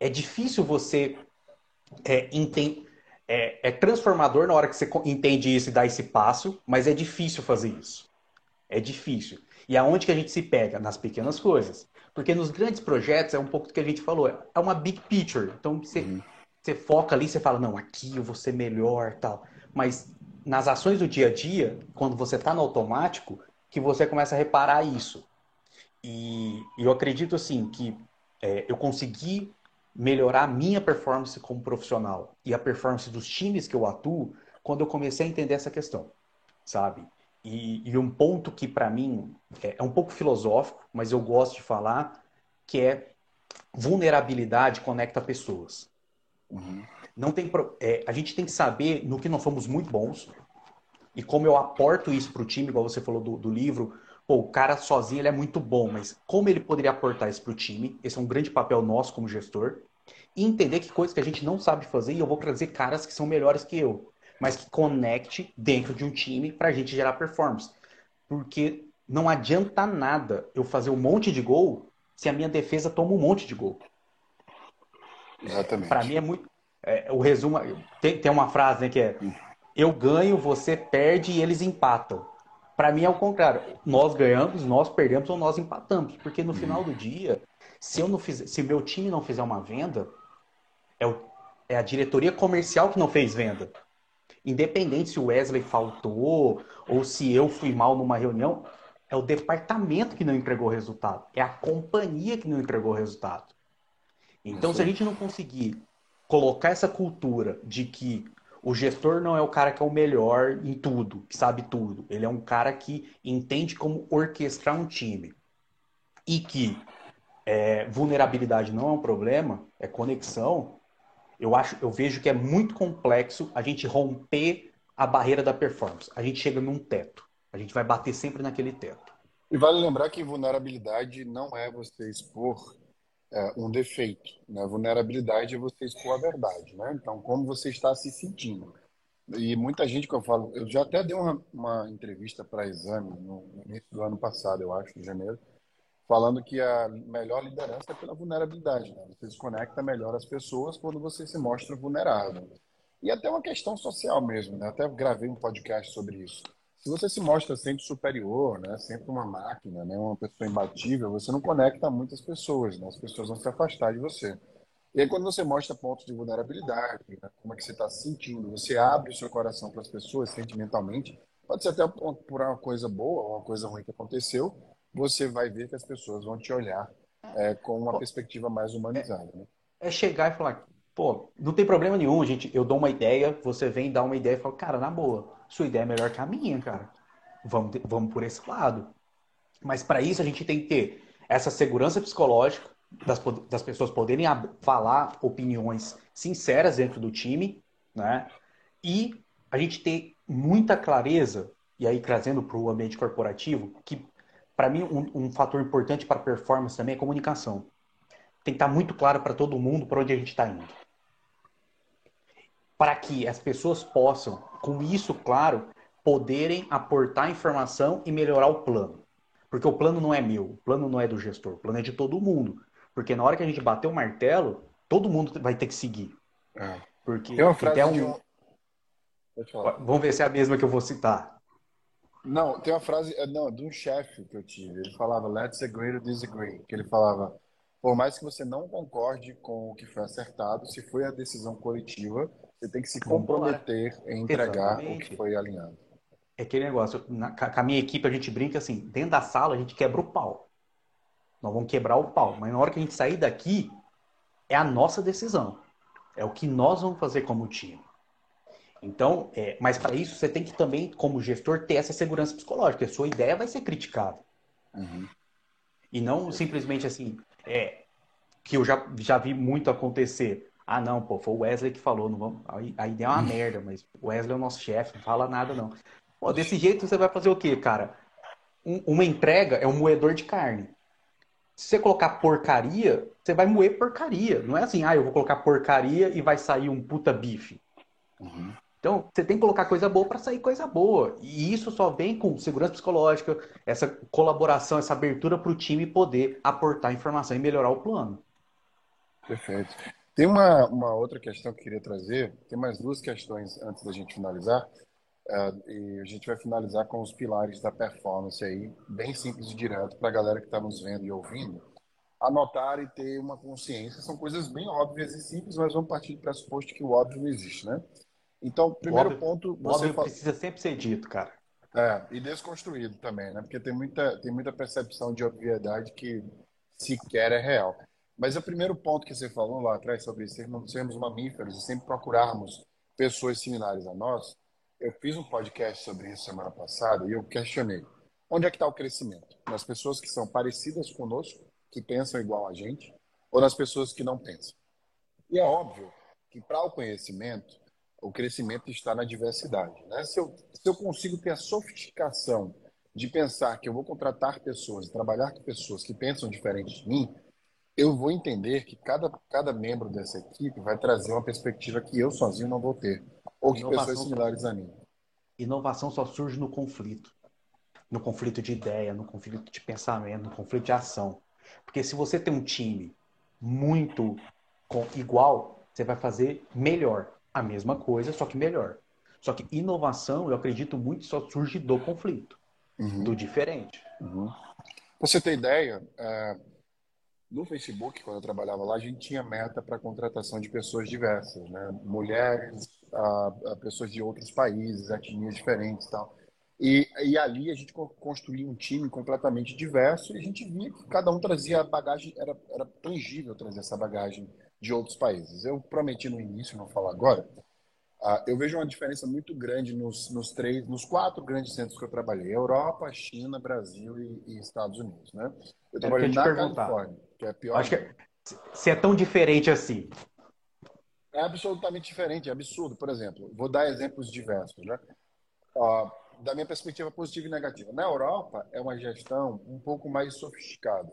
é difícil você é, entender. É, é, transformador na hora que você entende isso e dá esse passo, mas é difícil fazer isso. É difícil. E aonde que a gente se pega? Nas pequenas coisas. Porque nos grandes projetos, é um pouco do que a gente falou, é uma big picture. Então, você, uhum. você foca ali, você fala, não, aqui eu vou ser melhor tal. Mas nas ações do dia a dia, quando você está no automático, que você começa a reparar isso. E, eu acredito, assim, que é, eu consegui melhorar a minha performance como profissional e a performance dos times que eu atuo quando eu comecei a entender essa questão, sabe? E, e um ponto que para mim é, é, um pouco filosófico, mas eu gosto de falar, que é vulnerabilidade conecta pessoas. Uhum. Não tem é, a gente tem que saber no que nós somos muito bons e como eu aporto isso para o time, igual você falou do, do livro. Pô, o cara sozinho ele é muito bom, mas como ele poderia aportar isso para o time? Esse é um grande papel nosso como gestor. E entender que coisas que a gente não sabe fazer e eu vou trazer caras que são melhores que eu mas que conecte dentro de um time para a gente gerar performance. Porque não adianta nada eu fazer um monte de gol se a minha defesa toma um monte de gol. Exatamente. Para mim é muito. É, o resumo. Tem, tem uma frase né, que é: Eu ganho, você perde e eles empatam. Para mim é o contrário. Nós ganhamos, nós perdemos ou nós empatamos. Porque no final do dia, se eu não fizer, se meu time não fizer uma venda, é, o, é a diretoria comercial que não fez venda. Independente se o Wesley faltou ou se eu fui mal numa reunião, é o departamento que não entregou o resultado. É a companhia que não entregou o resultado. Então, se a gente não conseguir colocar essa cultura de que o gestor não é o cara que é o melhor em tudo, que sabe tudo. Ele é um cara que entende como orquestrar um time. E que é, vulnerabilidade não é um problema, é conexão eu acho, eu vejo que é muito complexo a gente romper a barreira da performance. A gente chega num teto. A gente vai bater sempre naquele teto. E vale lembrar que vulnerabilidade não é você expor é, um defeito. Né? Vulnerabilidade é você expor a verdade. Né? Então, como você está se sentindo. E muita gente que eu falo, eu já até dei uma, uma entrevista para exame no início do ano passado, eu acho, de janeiro, falando que a melhor liderança é pela vulnerabilidade. Né? Você desconecta melhor as pessoas quando você se mostra vulnerável. E até uma questão social mesmo, né? Até gravei um podcast sobre isso. Se você se mostra sempre superior, né? Sempre uma máquina, né? Uma pessoa imbatível, você não conecta muitas pessoas, né? As pessoas vão se afastar de você. E aí quando você mostra pontos de vulnerabilidade, né? como é que você está se sentindo, você abre o seu coração para as pessoas sentimentalmente, pode ser até por uma coisa boa ou uma coisa ruim que aconteceu, você vai ver que as pessoas vão te olhar é, com uma perspectiva mais humanizada. Né? É chegar e falar, pô, não tem problema nenhum, gente. Eu dou uma ideia, você vem dar uma ideia e fala, cara, na boa, sua ideia é melhor que a minha, cara. Vamos, vamos por esse lado. Mas para isso a gente tem que ter essa segurança psicológica das, das pessoas poderem falar opiniões sinceras dentro do time, né? E a gente ter muita clareza, e aí trazendo para o ambiente corporativo, que para mim, um, um, fator importante para performance também é comunicação. Tem que estar tá muito claro para todo mundo para onde a gente está indo. Para que as pessoas possam, com isso claro, poderem aportar informação e melhorar o plano. Porque o plano não é meu, o plano não é do gestor, o plano é de todo mundo. Porque na hora que a gente bater o martelo, todo mundo vai ter que seguir. É. Porque tem uma frase um... de um... Vamos ver se é a mesma que eu vou citar. Não, tem uma frase, é, não, de um chefe que eu tive. Ele falava, let's agree to disagree. Que ele falava, por mais que você não concorde com o que foi acertado, se foi a decisão coletiva, você tem que se comprometer em entregar Exatamente. o que foi alinhado. É aquele negócio, na, com a minha equipe a gente brinca assim, dentro da sala a gente quebra o pau. Nós vamos quebrar o pau, mas na hora que a gente sair daqui, é a nossa decisão. É o que nós vamos fazer como time. Então, é, mas para isso você tem que também, como gestor, ter essa segurança psicológica. A sua ideia vai ser criticada. Uhum. E não simplesmente assim, é, que eu já, já vi muito acontecer. Ah, não, pô, foi o Wesley que falou. Não vamos... a, ideia é uma merda, mas o Wesley é o nosso chefe, não fala nada, não. Pô, desse jeito você vai fazer o quê, cara? Um, uma entrega é um moedor de carne. Se você colocar porcaria, você vai moer porcaria. Não é assim, ah, eu vou colocar porcaria e vai sair um puta bife. Uhum. Então, você tem que colocar coisa boa para sair coisa boa. E isso só vem com segurança psicológica, essa colaboração, essa abertura para o time poder aportar informação e melhorar o plano. Perfeito. Tem uma, uma outra questão que eu queria trazer. Tem mais duas questões antes da gente finalizar. Uh, e a gente vai finalizar com os pilares da performance aí, bem simples e direto para a galera que está nos vendo e ouvindo. anotar e ter uma consciência. São coisas bem óbvias e simples, mas vamos partir do pressuposto que o óbvio não existe, né? Então, primeiro óbvio, ponto. Você fala... precisa sempre ser dito, cara. É, e desconstruído também, né? Porque tem muita, tem muita percepção de obviedade que sequer é real. Mas o primeiro ponto que você falou lá atrás sobre sermos, sermos mamíferos e sempre procurarmos pessoas similares a nós, eu fiz um podcast sobre isso semana passada e eu questionei onde é que está o crescimento? Nas pessoas que são parecidas conosco, que pensam igual a gente, ou nas pessoas que não pensam? E é óbvio que para o conhecimento, o crescimento está na diversidade. Né? Se, eu, se eu consigo ter a sofisticação de pensar que eu vou contratar pessoas, trabalhar com pessoas que pensam diferente de mim, eu vou entender que cada, cada membro dessa equipe vai trazer uma perspectiva que eu sozinho não vou ter, ou que Inovação pessoas similares a mim. Inovação só surge no conflito. No conflito de ideia, no conflito de pensamento, no conflito de ação. Porque se você tem um time muito igual, você vai fazer melhor. A mesma coisa, só que melhor. Só que inovação, eu acredito muito, só surge do conflito, uhum. do diferente. Uhum. Pra você ter ideia, é, no Facebook, quando eu trabalhava lá, a gente tinha meta para contratação de pessoas diversas, né? mulheres, a, a pessoas de outros países, etnias diferentes e tal. E, e ali a gente construía um time completamente diverso e a gente via que cada um trazia bagagem, era, era tangível trazer essa bagagem de outros países. Eu prometi no início, não falar agora, uh, eu vejo uma diferença muito grande nos, nos, três, nos quatro grandes centros que eu trabalhei: Europa, China, Brasil e, e Estados Unidos. Né? Eu trabalhei na Califórnia, que é pior. Acho que se é tão diferente assim. É absolutamente diferente, é absurdo. Por exemplo, vou dar exemplos diversos. Né? Uh, da minha perspectiva positiva e negativa. Na Europa, é uma gestão um pouco mais sofisticada.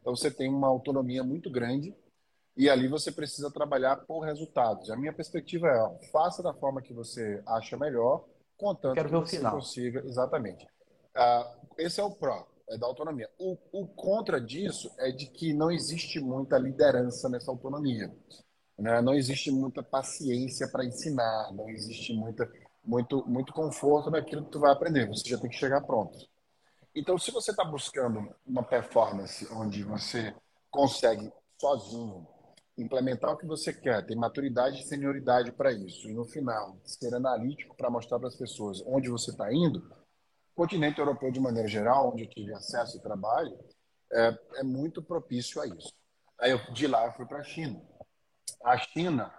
Então, você tem uma autonomia muito grande e ali você precisa trabalhar por resultados. A minha perspectiva é, ó, faça da forma que você acha melhor, contanto Quero que você final. consiga. Exatamente. Uh, esse é o pró, é da autonomia. O, o contra disso é de que não existe muita liderança nessa autonomia. Né? Não existe muita paciência para ensinar, não existe muita muito, muito conforto naquilo que tu vai aprender. Você já tem que chegar pronto. Então, se você está buscando uma performance onde você consegue sozinho implementar o que você quer, ter maturidade e senioridade para isso, e no final ser analítico para mostrar para as pessoas onde você está indo, o continente europeu de maneira geral, onde eu tive acesso e trabalho, é, é muito propício a isso. Aí eu, de lá eu fui para a China. A China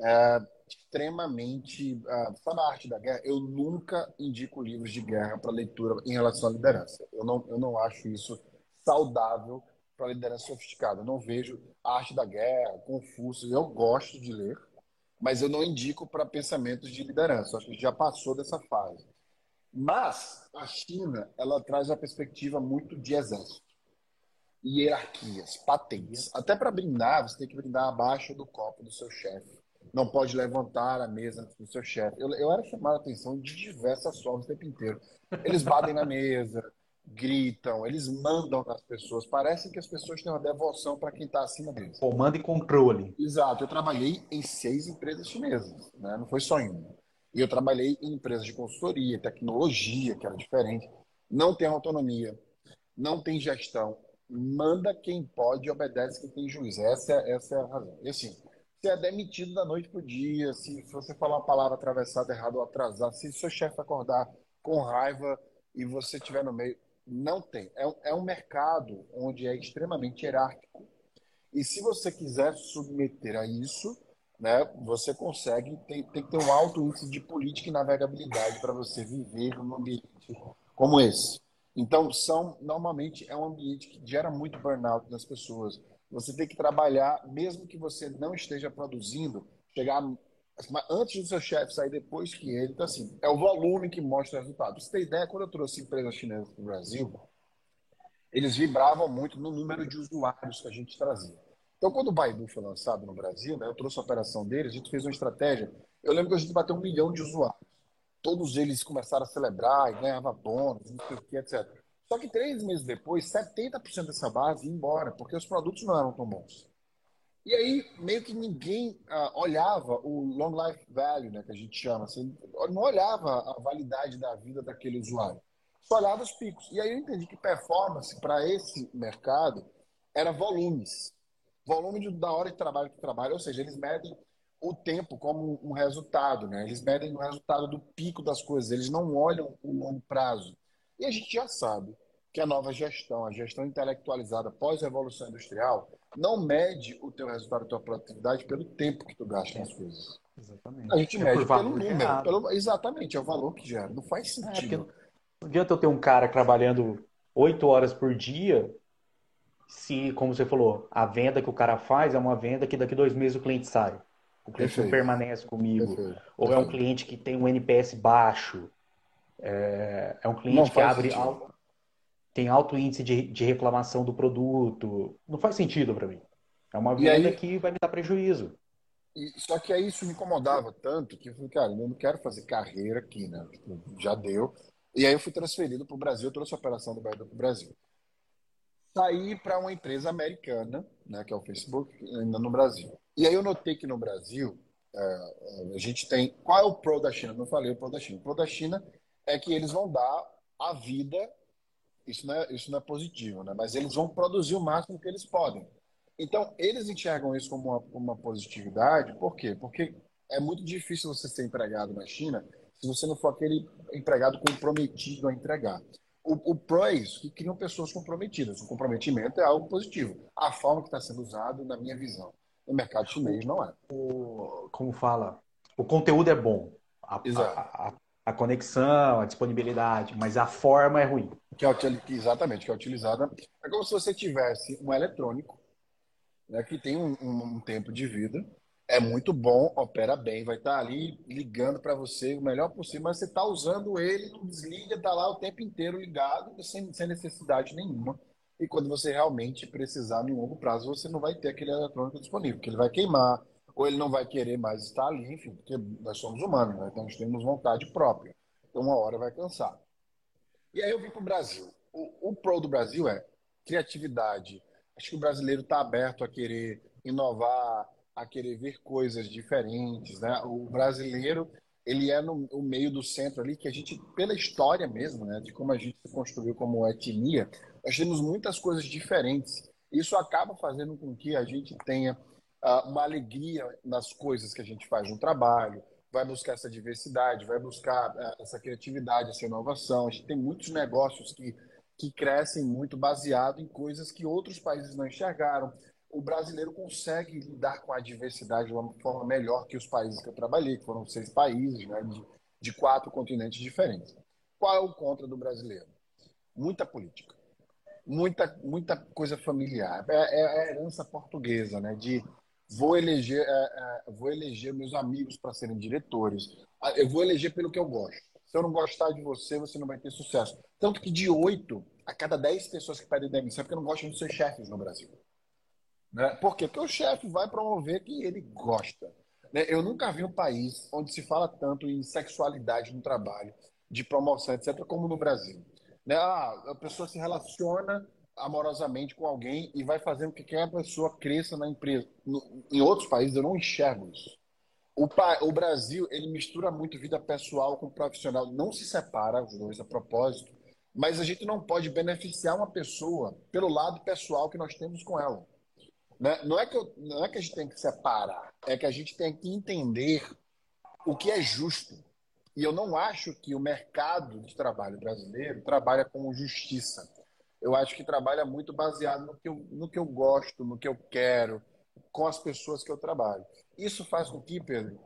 é, extremamente. Uh, sabe a arte da guerra? Eu nunca indico livros de guerra para leitura em relação à liderança. Eu não, eu não acho isso saudável para liderança sofisticada. Eu não vejo arte da guerra, Confúcio. Eu gosto de ler, mas eu não indico para pensamentos de liderança. Eu acho que já passou dessa fase. Mas a China, ela traz a perspectiva muito de exército. Hierarquias, patentes. Até para brindar, você tem que brindar abaixo do copo do seu chefe não pode levantar a mesa do seu chefe. Eu, eu era chamado a atenção de diversas formas o tempo inteiro. Eles batem na mesa, gritam, eles mandam nas pessoas. Parece que as pessoas têm uma devoção para quem está acima deles. Comando e controle. Exato. Eu trabalhei em seis empresas chinesas, né? não foi só em uma. E eu trabalhei em empresas de consultoria, tecnologia, que era diferente. Não tem autonomia, não tem gestão. Manda quem pode e obedece quem tem juízo. Essa, essa é a razão. E assim, você é demitido da noite para o dia, se você falar uma palavra atravessada errada ou atrasada, se seu chefe acordar com raiva e você estiver no meio, não tem. É, é um mercado onde é extremamente hierárquico. E se você quiser submeter a isso, né, você consegue, tem, tem que ter um alto índice de política e navegabilidade para você viver num ambiente como esse. Então, são normalmente é um ambiente que gera muito burnout nas pessoas. Você tem que trabalhar, mesmo que você não esteja produzindo, chegar antes do seu chefe sair depois que ele. Então, assim, é o volume que mostra o resultado. você tem ideia, quando eu trouxe empresas chinesas para o Brasil, eles vibravam muito no número de usuários que a gente trazia. Então, quando o Baidu foi lançado no Brasil, né, eu trouxe a operação deles, a gente fez uma estratégia. Eu lembro que a gente bateu um milhão de usuários. Todos eles começaram a celebrar e ganhava bônus, não sei o que, etc. Só que três meses depois, 70% dessa base ia embora, porque os produtos não eram tão bons. E aí, meio que ninguém uh, olhava o long life value, né, que a gente chama, assim, não olhava a validade da vida daquele usuário, só olhava os picos. E aí eu entendi que performance para esse mercado era volumes. Volume de, da hora de trabalho que trabalha, ou seja, eles medem o tempo como um resultado, né? Eles medem o resultado do pico das coisas, eles não olham o longo prazo. E a gente já sabe que a nova gestão, a gestão intelectualizada pós-revolução industrial, não mede o teu resultado, a tua produtividade pelo tempo que tu gasta nas coisas. Exatamente. A gente é mede pelo número. Pelo, exatamente, é o valor que gera. Não faz é, sentido. É, não adianta eu ter um cara trabalhando oito horas por dia se, como você falou, a venda que o cara faz é uma venda que daqui dois meses o cliente sai. O cliente Perfeito. não permanece comigo. Perfeito. Ou é um cliente que tem um NPS baixo. É, é um cliente não que abre alto, tem alto índice de, de reclamação do produto. Não faz sentido para mim. É uma venda aí, que vai me dar prejuízo. E, só que aí isso me incomodava tanto que eu falei, cara, eu não quero fazer carreira aqui, né? Tipo, já deu. E aí eu fui transferido para o Brasil, trouxe a operação do Bahia para o Brasil. Saí para uma empresa americana, né, que é o Facebook, ainda no Brasil. E aí eu notei que no Brasil, é, a gente tem. Qual é o pro da China? Não falei o pro da China. O pro da China é que eles vão dar a vida. Isso não é, isso não é positivo, né? mas eles vão produzir o máximo que eles podem. Então, eles enxergam isso como uma, uma positividade, por quê? Porque é muito difícil você ser empregado na China se você não for aquele empregado comprometido a entregar. O, o pro é isso, que criam pessoas comprometidas. O comprometimento é algo positivo. A forma que está sendo usado, na minha visão, no mercado chinês não é. O, como fala, o conteúdo é bom. A, a, a, a, conexão, a disponibilidade, mas a forma é ruim. Que é, exatamente, que é utilizada. É como se você tivesse um eletrônico né, que tem um, um, um tempo de vida é muito bom, opera bem, vai estar ali ligando para você o melhor possível, mas você está usando ele, não desliga, está lá o tempo inteiro ligado, sem, sem necessidade nenhuma. E quando você realmente precisar, no longo prazo, você não vai ter aquele eletrônico disponível, porque ele vai queimar, ou ele não vai querer mais estar ali, enfim, porque nós somos humanos, né? então nós temos vontade própria. Então uma hora vai cansar. E aí eu vim para o Brasil. O pro do Brasil é criatividade. Acho que o brasileiro está aberto a querer inovar, a querer ver coisas diferentes, né? O brasileiro, ele é no, no, meio do centro ali, que a gente, pela história mesmo, né? De como a gente se construiu como etnia, nós temos muitas coisas diferentes. Isso acaba fazendo com que a gente tenha uma alegria nas coisas que a gente faz no trabalho, vai buscar essa diversidade, vai buscar uh, essa criatividade, essa inovação. A gente tem muitos negócios que, que crescem muito baseado em coisas que outros países não enxergaram o brasileiro consegue lidar com a diversidade de uma forma melhor que os países que eu trabalhei, que foram seis países, né, de, de quatro continentes diferentes. Qual é o contra do brasileiro? Muita política, muita, muita coisa familiar. É, é, é a herança portuguesa, né? De vou eleger, é, é, vou eleger meus amigos para serem diretores. Ah, eu vou eleger pelo que eu gosto. Se eu não gostar de você, você não vai ter sucesso. Tanto que de oito a cada dez pessoas que pedem demissão é porque não gostam dos seus chefes no Brasil. Né? Por quê? Porque o chefe vai promover que ele gosta. Né? Eu nunca vi um país onde se fala tanto em sexualidade no trabalho, de promoção, etc., como no Brasil. Né? Ah, a pessoa se relaciona amorosamente com alguém e vai fazendo que aquela pessoa cresça na empresa. No, em outros países eu não enxergo isso. O, o, Brasil ele mistura muito vida pessoal com profissional, não se separa os dois a propósito, mas a gente não pode beneficiar uma pessoa pelo lado pessoal que nós temos com ela. Né? Não é, que eu, não é que a gente tem que separar, é que a gente tem que entender o que é justo. E eu não acho que o mercado de trabalho brasileiro trabalha com justiça. Eu acho que trabalha muito baseado no que eu, no que eu gosto, no que eu quero, com as pessoas que eu trabalho. Isso faz com que, Pedro,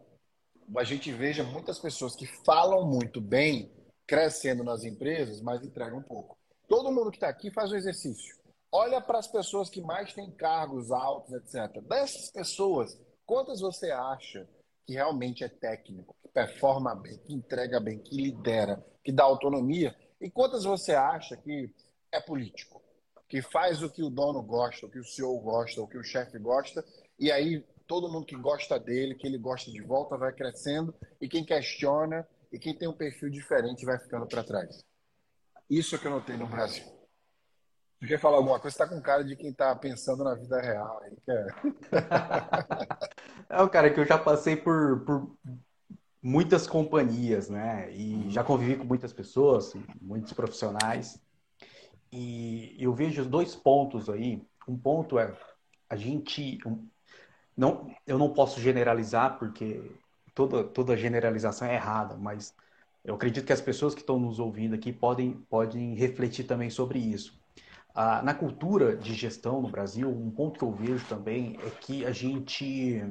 a gente veja muitas pessoas que falam muito bem, crescendo nas empresas, mas entregam pouco. Todo mundo que está aqui faz o exercício. Olha para as pessoas que mais têm cargos altos, etc. Dessas pessoas, quantas você acha que realmente é técnico, que performa bem, que entrega bem, que lidera, que dá autonomia? E quantas você acha que é político, que faz o que o dono gosta, o que o CEO gosta, o que o chefe gosta, e aí todo mundo que gosta dele, que ele gosta de volta, vai crescendo, e quem questiona e quem tem um perfil diferente vai ficando para trás. Isso é que eu notei no Brasil. Tu quer falar alguma coisa? Você tá com cara de quem tá pensando na vida real aí? É, o cara, que eu já passei por, por muitas companhias, né? E já convivi com muitas pessoas, muitos profissionais. E eu vejo dois pontos aí. um ponto é a gente não, eu não posso generalizar porque toda, toda generalização é errada, mas eu acredito que as pessoas que estão nos ouvindo aqui podem, podem refletir também sobre isso. Ah, na cultura de gestão no Brasil, um ponto que eu vejo também é que a gente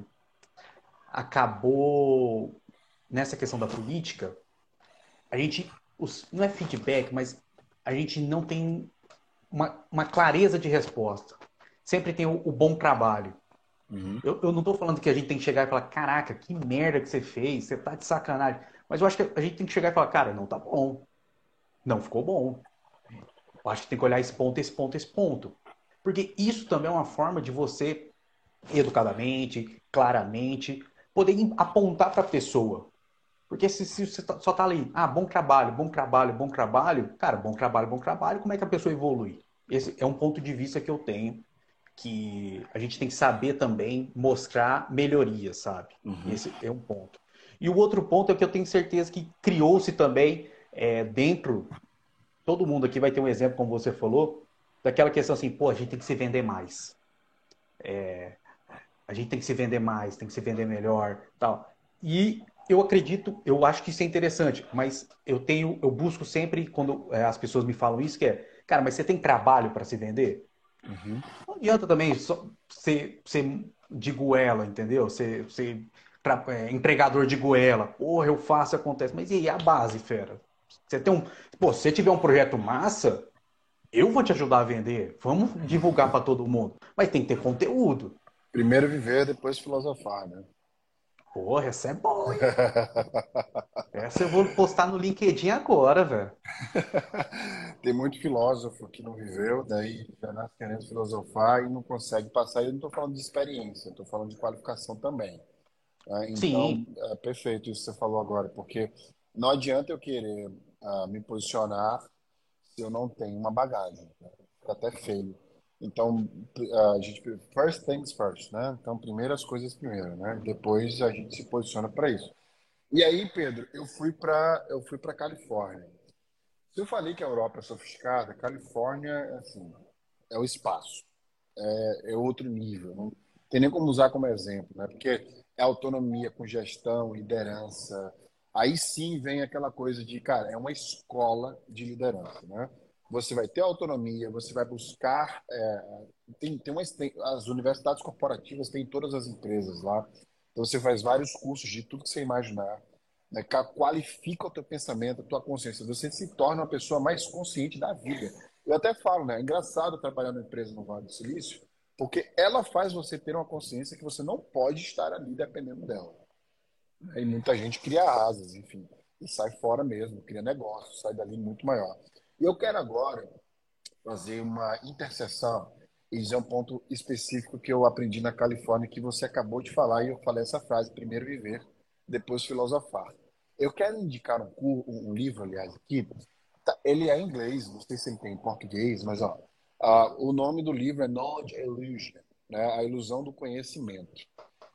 acabou, nessa questão da política, a gente, os, não é feedback, mas a gente não tem uma, uma clareza de resposta. Sempre tem o, o bom trabalho. Uhum. Eu, eu, não estou falando que a gente tem que chegar e falar, caraca, que merda que você fez, você tá de sacanagem. Mas eu acho que a gente tem que chegar e falar, cara, não tá bom. Não ficou bom. Eu acho que tem que olhar esse ponto, esse ponto, esse ponto. Porque isso também é uma forma de você, educadamente, claramente, poder apontar para a pessoa. Porque se, se você tá, só tá ali, ah, bom trabalho, bom trabalho, bom trabalho, cara, bom trabalho, bom trabalho, como é que a pessoa evolui? Esse é um ponto de vista que eu tenho que a gente tem que saber também mostrar melhorias, sabe? Uhum. Esse é um ponto. E o outro ponto é que eu tenho certeza que criou-se também é, dentro, todo mundo aqui vai ter um exemplo, como você falou, daquela questão assim, pô, a gente tem que se vender mais. É, a gente tem que se vender mais, tem que se vender melhor, tal. E eu acredito, eu acho que isso é interessante, mas eu tenho, eu busco sempre quando é, as pessoas me falam isso que é, cara, mas você tem trabalho para se vender? Uhum. Não adianta também só ser, ser de goela, entendeu? Ser, ser é, empregador de goela. Porra, eu faço, acontece. Mas e aí a base, fera? Você tem um. Pô, se você tiver um projeto massa, eu vou te ajudar a vender. Vamos divulgar para todo mundo. Mas tem que ter conteúdo. Primeiro viver, depois filosofar, né? Porra, essa é boa, hein? essa eu vou postar no LinkedIn agora, velho. Tem muito filósofo que não viveu, daí já nasce querendo filosofar e não consegue passar. Eu não estou falando de experiência, estou falando de qualificação também. Né? Então, Sim. é perfeito isso que você falou agora, porque não adianta eu querer uh, me posicionar se eu não tenho uma bagagem. Fica até feio. Então, a gente first things first, né? Então, primeiro as coisas primeiro, né? Depois a gente se posiciona para isso. E aí, Pedro, eu fui para eu fui para Califórnia. Se eu falei que a Europa é sofisticada, Califórnia, assim, é o espaço, é, é outro nível. Não tem nem como usar como exemplo, né? Porque é autonomia com gestão, liderança. Aí sim vem aquela coisa de, cara, é uma escola de liderança, né? Você vai ter autonomia, você vai buscar. É, tem, tem, uma, tem as universidades corporativas têm todas as empresas lá. Então você faz vários cursos de tudo que você imaginar. Né, qualifica o teu pensamento, a tua consciência. Você se torna uma pessoa mais consciente da vida. Eu até falo, né? É engraçado trabalhar numa empresa no Vale do Silício, porque ela faz você ter uma consciência que você não pode estar ali dependendo dela. E muita gente cria asas, enfim, e sai fora mesmo, cria negócio, sai dali muito maior. E eu quero agora fazer uma interseção e dizer um ponto específico que eu aprendi na Califórnia que você acabou de falar e eu falei essa frase: primeiro viver, depois filosofar. Eu quero indicar um, um livro, aliás, aqui. Tá, ele é em inglês, não sei se ele tem em português, mas ó, uh, o nome do livro é Knowledge Illusion, né? a ilusão do conhecimento.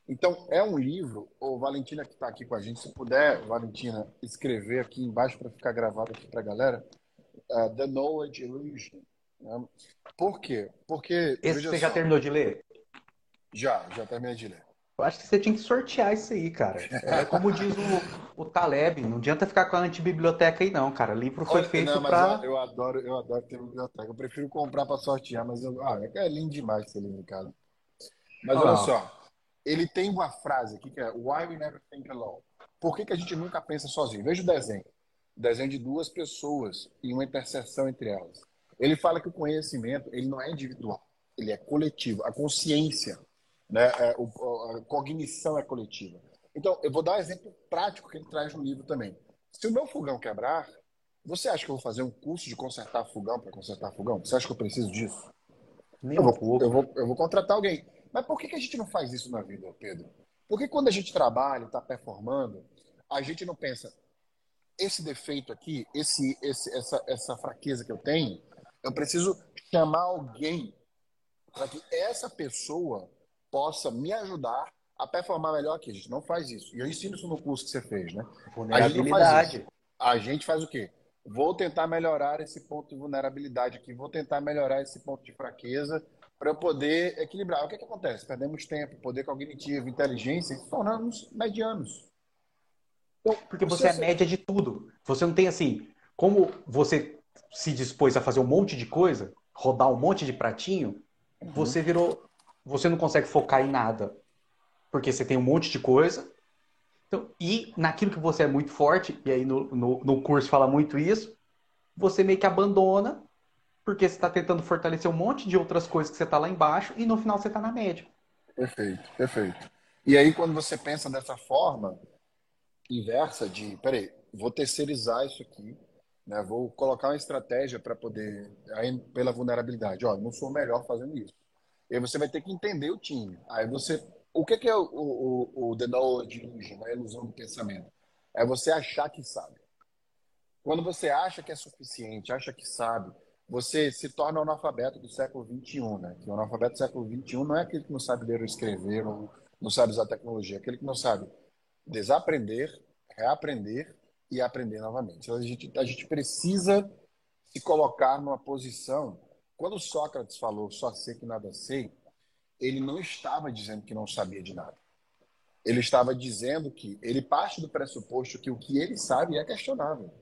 Então, é um livro, o Valentina que está aqui com a gente, se puder, Valentina, escrever aqui embaixo para ficar gravado aqui para a galera, uh, The Knowledge Illusion. Né? Por quê? Porque. Esse você só, já terminou de ler? Já, já terminei de ler. Eu acho que você tinha que sortear isso aí, cara. É como diz o, o Taleb, não adianta ficar com a antibiblioteca aí, não, cara. O livro foi Olha, feito para. Eu, eu, adoro, eu adoro ter biblioteca. Eu prefiro comprar para sortear, mas eu, ah, é lindo demais esse livro, cara. Mas olha só, ele tem uma frase aqui que é Why we never think alone. Por que, que a gente nunca pensa sozinho? Veja o desenho desenho de duas pessoas e uma interseção entre elas. Ele fala que o conhecimento ele não é individual, ele é coletivo. A consciência, né, é, a cognição é coletiva. Então, eu vou dar um exemplo prático que ele traz no livro também. Se o meu fogão quebrar, você acha que eu vou fazer um curso de consertar fogão para consertar fogão? Você acha que eu preciso disso? Nem eu, vou, eu, vou, eu vou contratar alguém. Mas por que, que a gente não faz isso na vida, Pedro? Porque quando a gente trabalha, está performando, a gente não pensa, esse defeito aqui, esse, esse, essa, essa fraqueza que eu tenho, eu preciso chamar alguém para que essa pessoa possa me ajudar a performar melhor aqui. A gente não faz isso. E eu ensino isso no curso que você fez, né? Vulnerabilidade. A gente faz o quê? Vou tentar melhorar esse ponto de vulnerabilidade aqui, vou tentar melhorar esse ponto de fraqueza para eu poder equilibrar. O que, é que acontece? Perdemos tempo, poder cognitivo, inteligência, e tornamos medianos. Então, Porque você, é média de tudo. Você não tem assim, como você se dispôs a fazer um monte de coisa, rodar um monte de pratinho, uhum. você virou. Você não consegue focar em nada. Porque você tem um monte de coisa. Então, e naquilo que você é muito forte, e aí no, no, no curso fala muito isso, você meio que abandona, porque você está tentando fortalecer um monte de outras coisas que você está lá embaixo, e no final você está na média. Perfeito, perfeito. E aí, quando você pensa dessa forma inversa de, peraí, vou terceirizar isso aqui, né? Vou colocar uma estratégia para poder, aí pela vulnerabilidade, ó, não sou melhor fazendo isso. E aí você vai ter que entender o time. Aí você, o que, que é o, o, o The Knowledge Illusion, a ilusão do pensamento? É você achar que sabe. Quando você acha que é suficiente, acha que sabe, você se torna analfabeto do século XXI, né? Que o analfabeto do século XXI não é aquele que não sabe ler ou escrever, ou não sabe usar tecnologia, é aquele que não sabe desaprender, reaprender e aprender novamente. Então, a gente, a gente precisa se colocar numa posição. Quando Sócrates falou só sei que nada sei, ele não estava dizendo que não sabia de nada. Ele estava dizendo que ele parte do pressuposto que o que ele sabe é questionável.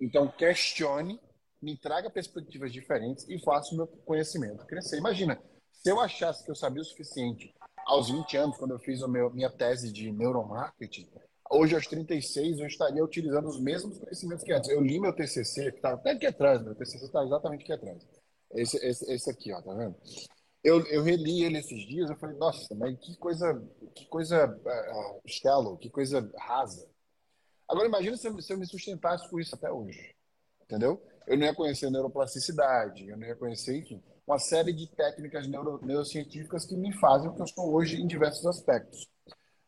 Então, questione, me traga perspectivas diferentes e faça o meu conhecimento crescer. Imagina, se eu achasse que eu sabia o suficiente aos 20 anos, quando eu fiz a minha tese de neuromarketing, hoje aos 36 eu estaria utilizando os mesmos conhecimentos que antes. Eu li meu TCC, que está até aqui atrás, meu TCC está exatamente aqui atrás. Esse, esse, esse aqui, ó, tá vendo? Eu, eu reli ele esses dias, eu falei, nossa, mas que coisa, que coisa uh, que coisa rasa. Agora imagina se eu, se eu me sustentasse com isso até hoje, entendeu? Eu não ia conhecer neuroplasticidade, eu não ia conhecer, enfim, uma série de técnicas neuro, neurocientíficas que me fazem o que eu sou hoje em diversos aspectos.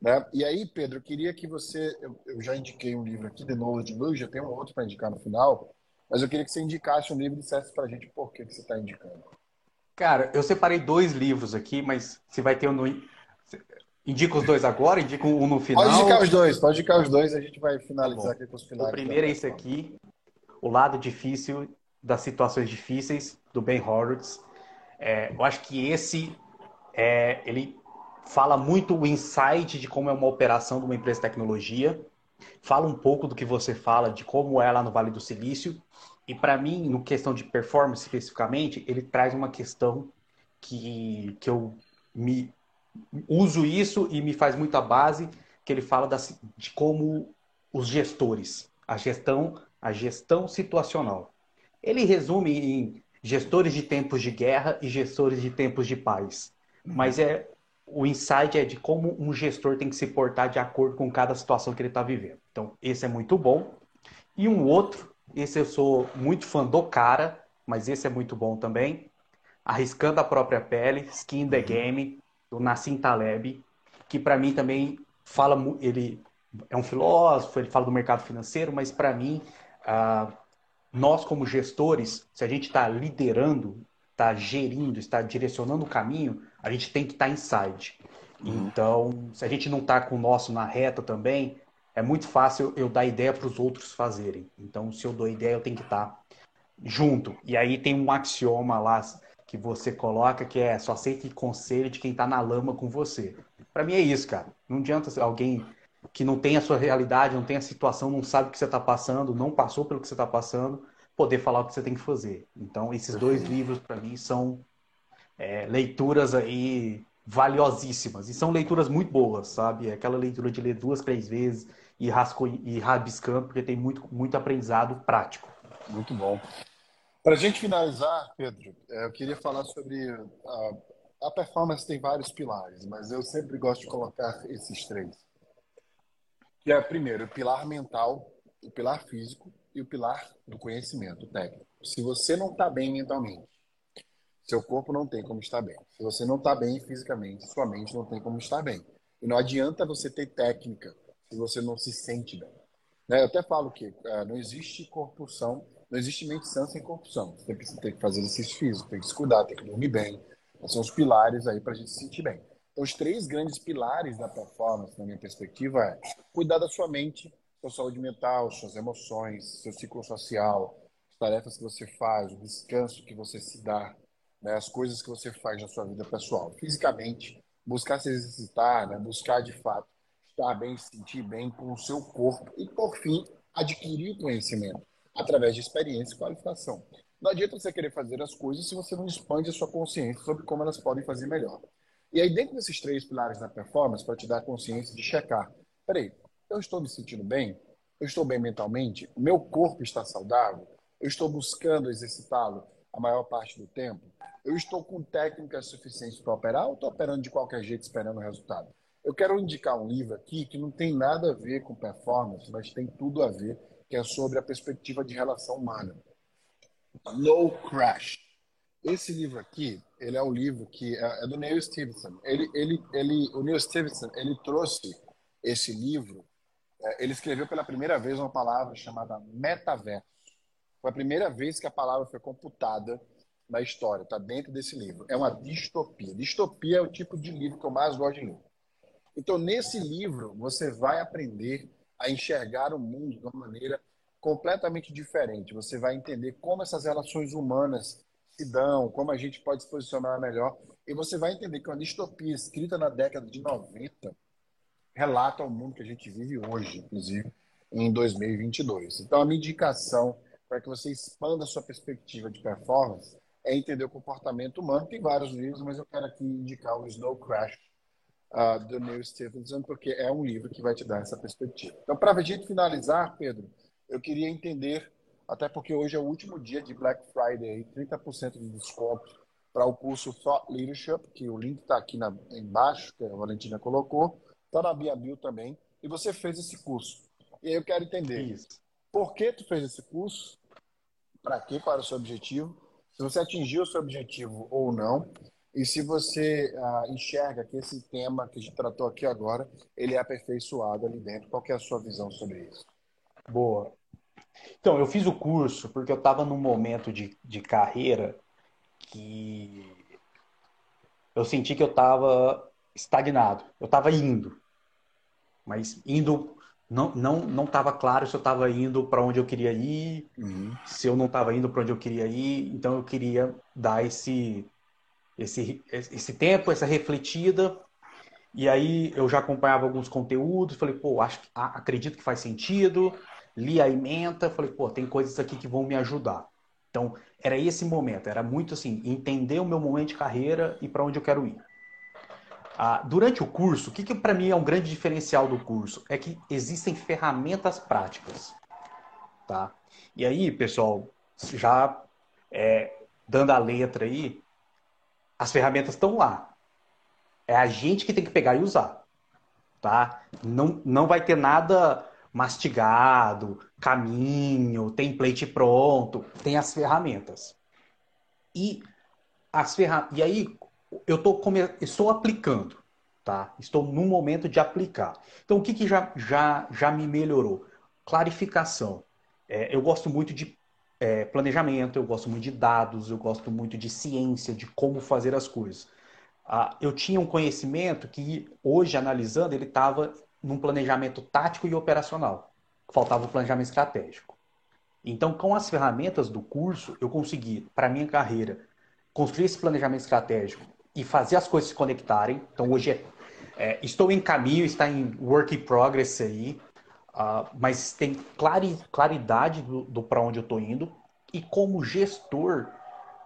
Né? E aí, Pedro, eu queria que você. Eu, eu já indiquei um livro aqui, The Knowledge Blue, já tem um outro para indicar no final, mas eu queria que você indicasse um livro e dissesse para a gente por que, que você está indicando. Cara, eu separei dois livros aqui, mas se vai ter um. No... Indica os dois agora, indica um no final. Pode indicar os dois, pode indicar os dois, a gente vai finalizar tá aqui com os finais. O primeiro é esse aqui, O Lado Difícil das Situações Difíceis, do Ben Horowitz. É, eu acho que esse é, ele fala muito o insight de como é uma operação de uma empresa de tecnologia, fala um pouco do que você fala de como é lá no Vale do Silício, e para mim, no questão de performance especificamente, ele traz uma questão que, que eu me uso isso e me faz muita base, que ele fala da, de como os gestores, a gestão, a gestão situacional. Ele resume em gestores de tempos de guerra e gestores de tempos de paz. Mas é o insight é de como um gestor tem que se portar de acordo com cada situação que ele está vivendo. Então, esse é muito bom. E um outro, esse eu sou muito fã do cara, mas esse é muito bom também. Arriscando a própria pele, Skin the Game, do Nassim Taleb, que para mim também fala, ele é um filósofo, ele fala do mercado financeiro, mas para mim, uh, nós como gestores, se a gente está liderando, está gerindo, está direcionando o caminho, a gente tem que estar tá inside. Uhum. Então, se a gente não está com o nosso na reta também, é muito fácil eu dar ideia para os outros fazerem. Então, se eu dou ideia, eu tenho que estar tá junto. E aí tem um axioma lá que você coloca que é só aceite conselho de quem está na lama com você. Para mim é isso, cara. Não adianta alguém que não tem a sua realidade, não tem a situação, não sabe o que você está passando, não passou pelo que você está passando, poder falar o que você tem que fazer. Então, esses dois livros, para mim, são é, leituras aí valiosíssimas. E são leituras muito boas, sabe? É aquela leitura de ler duas, três vezes e, rasco, e rabiscando, porque tem muito, muito aprendizado prático. Muito bom. Para a gente finalizar, Pedro, é, eu queria falar sobre a, a performance tem vários pilares, mas eu sempre gosto de colocar esses três. Que é, primeiro, o pilar mental, o pilar físico e o pilar do conhecimento técnico. Se você não está bem mentalmente, seu corpo não tem como estar bem. Se você não está bem fisicamente, sua mente não tem como estar bem. E não adianta você ter técnica se você não se sente bem. Né? Eu até falo que uh, não existe corpo não existe mente sã sem corpo. Você tem que, tem que fazer exercício físico, tem que se cuidar, tem que dormir bem. São os pilares aí para a gente se sentir bem. Então, os três grandes pilares da performance, na minha perspectiva, é cuidar da sua mente, sua saúde mental, suas emoções, seu ciclo social, as tarefas que você faz, o descanso que você se dá, né, as coisas que você faz na sua vida pessoal, fisicamente, buscar se exercitar, né, buscar de fato estar bem, se sentir bem com o seu corpo e, por fim, adquirir conhecimento através de experiência e qualificação. Não adianta você querer fazer as coisas se você não expande a sua consciência sobre como elas podem fazer melhor. E aí, dentro desses três pilares da performance, para te dar consciência de checar: peraí, eu estou me sentindo bem? Eu estou bem mentalmente? O meu corpo está saudável? Eu estou buscando exercitá-lo a maior parte do tempo? Eu estou com técnica suficiente para operar ou estou operando de qualquer jeito esperando o resultado? Eu quero indicar um livro aqui que não tem nada a ver com performance, mas tem tudo a ver, que é sobre a perspectiva de relação humana. No Crash. Esse livro aqui, ele é um livro que é, é do Neil Stevenson. Ele, ele, ele, o Neil Stevenson, ele trouxe esse livro. É, ele escreveu pela primeira vez uma palavra chamada metaverso. Foi a primeira vez que a palavra foi computada na história. Está dentro desse livro. É uma distopia. Distopia é o tipo de livro que eu mais gosto de ler. Então, nesse livro, você vai aprender a enxergar o mundo de uma maneira completamente diferente. Você vai entender como essas relações humanas dão, como a gente pode se posicionar melhor. E você vai entender que uma distopia escrita na década de 90 relata o mundo que a gente vive hoje, inclusive em 2022. Então, a minha indicação para que você expanda a sua perspectiva de performance é entender o comportamento humano. Tem vários livros, mas eu quero aqui indicar o Snow Crash, uh, do Neil Stephenson, porque é um livro que vai te dar essa perspectiva. Então, para a gente finalizar, Pedro, eu queria entender, até porque hoje é o último dia de Black Friday, 30% de desconto para o curso Thought Leadership, que o link está aqui na, embaixo, que a Valentina colocou, está na Bia Bill também, e você fez esse curso. E aí eu quero entender, Isso. por que tu fez esse curso, para quê, era o seu objetivo, se você atingiu o seu objetivo ou não, e se você ah, enxerga que esse tema que a gente tratou aqui agora, ele é aperfeiçoado ali dentro, qual é a sua visão sobre isso? Boa. Então, eu fiz o curso porque eu estava num momento de, de carreira que eu senti que eu estava estagnado. Eu estava indo, mas indo não não não estava claro se eu estava indo para onde eu queria ir, uhum. se eu não estava indo para onde eu queria ir. Então eu queria dar esse esse esse tempo, essa refletida. E aí eu já acompanhava alguns conteúdos, falei, pô, acho acredito que faz sentido li a ementa, falei, pô, tem coisas aqui que vão me ajudar. Então, era esse momento, era muito assim, entender o meu momento de carreira e para onde eu quero ir. Ah, durante o curso, o que, que para mim é um grande diferencial do curso? É que existem ferramentas práticas. Tá? E aí, pessoal, já é, dando a letra aí, as ferramentas estão lá. É a gente que tem que pegar e usar. Tá? Não, não vai ter nada mastigado, caminho, template pronto, tem as ferramentas. E as ferra... e aí eu tô come... estou aplicando, tá? Estou no momento de aplicar. Então o que, que já, já, já me melhorou? Clarificação. É, eu gosto muito de é, planejamento, eu gosto muito de dados, eu gosto muito de ciência, de como fazer as coisas. Ah, eu tinha um conhecimento que hoje analisando ele estava num planejamento tático e operacional. Faltava o planejamento estratégico. Então, com as ferramentas do curso, eu consegui, para minha carreira, construir esse planejamento estratégico e fazer as coisas se conectarem. Então, hoje é, é, estou em caminho, está em work in progress aí, uh, mas tem clari, claridade do, do para onde eu estou indo. E como gestor,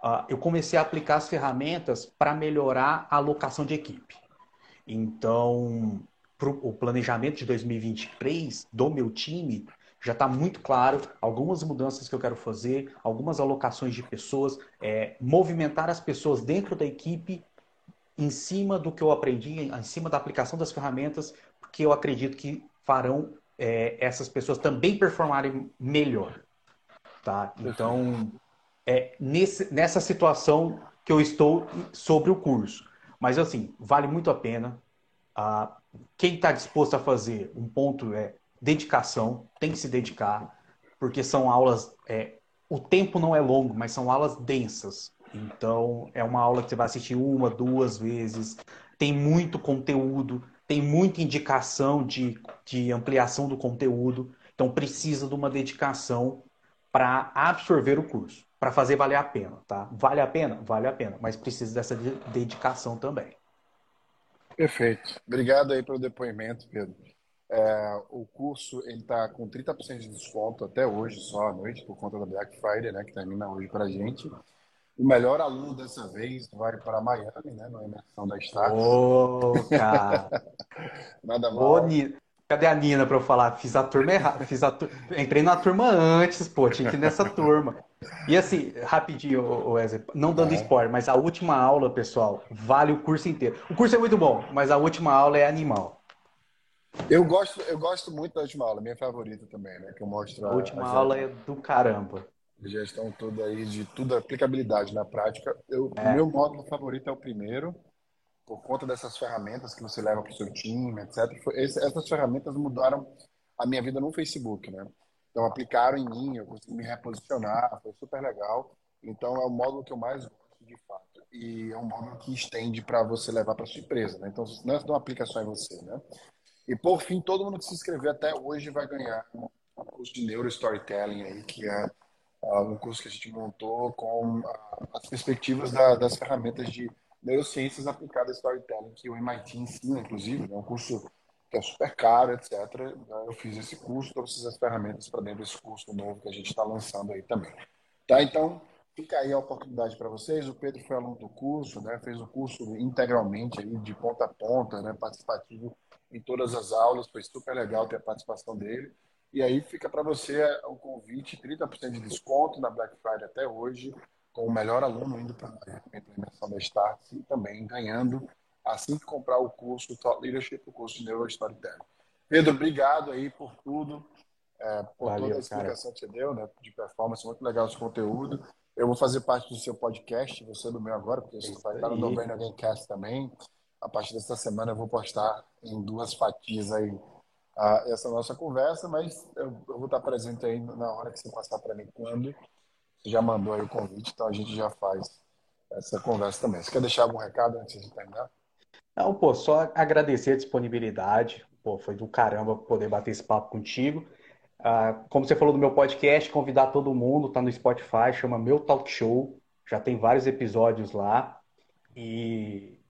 uh, eu comecei a aplicar as ferramentas para melhorar a alocação de equipe. Então, o planejamento de 2023 do meu time, já está muito claro algumas mudanças que eu quero fazer, algumas alocações de pessoas, é, movimentar as pessoas dentro da equipe em cima do que eu aprendi, em cima da aplicação das ferramentas, porque eu acredito que farão é, essas pessoas também performarem melhor. Tá? Então, é nesse, nessa situação que eu estou sobre o curso. Mas, assim, vale muito a pena. Ah, quem está disposto a fazer um ponto é dedicação, tem que se dedicar, porque são aulas. É, o tempo não é longo, mas são aulas densas. Então, é uma aula que você vai assistir uma, duas vezes. Tem muito conteúdo, tem muita indicação de, de ampliação do conteúdo. Então, precisa de uma dedicação para absorver o curso. para fazer valer a pena, tá? Vale a pena? Vale a pena, mas precisa dessa dedicação também. Perfeito. Obrigado aí pelo depoimento, Pedro. É, o curso ele está com 30% de desconto até hoje, só à noite, por conta da Black Friday, né, que termina hoje para a gente. O melhor aluno dessa vez vai para Miami, né, na imersão da Stars. Ô, oh, cara! Nada mal. Cadê a Nina para eu falar? Fiz a turma errada. Fiz a Entrei na turma antes, pô, tinha que ir nessa turma. E assim, rapidinho, Wesley, não dando é. spoiler, mas a última aula, pessoal, vale o curso inteiro. O curso é muito bom, mas a última aula é animal. Eu gosto, eu gosto muito da última aula, minha favorita também, né? Que eu mostro a, última a aula é do caramba. Gestão toda aí de tudo, aplicabilidade na prática. Eu, é. O meu módulo favorito é o primeiro, por conta dessas ferramentas que você leva para o seu time, etc. Esse, essas ferramentas mudaram a minha vida no Facebook, né? Então aplicaram em mim, eu consegui me reposicionar, foi super legal. Então é o módulo que eu mais gosto de fato. E é um módulo que estende para você levar para sua empresa, né? Então não é uma aplicação em você, né? E por fim, todo mundo que se inscrever até hoje vai ganhar um curso de Neuro Storytelling aí, que é uh, um curso que a gente montou com uh, as perspectivas da, das ferramentas de neurociências aplicadas a storytelling, que o MIT ensina, inclusive, é um curso que é super caro, etc. Eu fiz esse curso, trouxe as ferramentas para dentro desse curso novo que a gente está lançando aí também. Tá? Então, fica aí a oportunidade para vocês. O Pedro foi aluno do curso, né? fez o curso integralmente, aí, de ponta a ponta, né? participativo em todas as aulas, foi super legal ter a participação dele. E aí fica para você o convite, 30% de desconto na Black Friday até hoje, com o melhor aluno indo para a implementação da Start e também ganhando assim que comprar o curso Thought Leadership, o curso de Neuro Storytelling. Pedro, obrigado aí por tudo, é, por Valeu, toda a explicação cara. que você deu, né, de performance, muito legal esse conteúdo. Eu vou fazer parte do seu podcast, você do meu agora, porque você vai estar no Novembro Gamecast também a partir dessa semana eu vou postar em duas fatias aí a, essa nossa conversa, mas eu, eu, vou estar presente aí na hora que você passar para mim quando. Já mandou aí o convite, então a gente já faz essa conversa também. Você quer deixar algum recado antes de terminar? Não, pô, só agradecer a disponibilidade. Pô, foi do caramba poder bater esse papo contigo. Ah, como você falou do meu podcast, convidar todo mundo, tá no Spotify, chama Meu Talk Show. Já tem vários episódios lá. E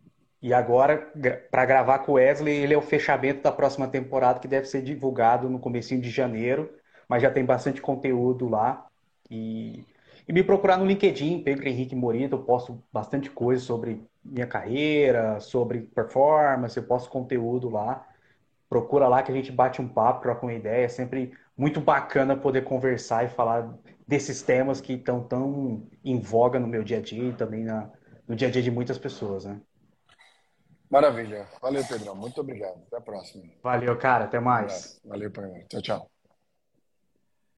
e agora, para gravar com o Wesley, ele é o fechamento da próxima temporada, que deve ser divulgado no comecinho de janeiro, mas já tem bastante conteúdo lá. E, e me procurar no LinkedIn, Pedro Henrique Morita, eu posto bastante coisa sobre minha carreira, sobre performance, eu posto conteúdo lá. Procura lá que a gente bate um papo, troca uma ideia. É sempre muito bacana poder conversar e falar desses temas que estão tão em voga no meu dia a dia e também na, no dia a dia de muitas pessoas, né? Maravilha. Valeu, Pedrão. Muito obrigado. Até a próxima. Valeu, cara. Até mais. Valeu, Pedro. Tchau, tchau.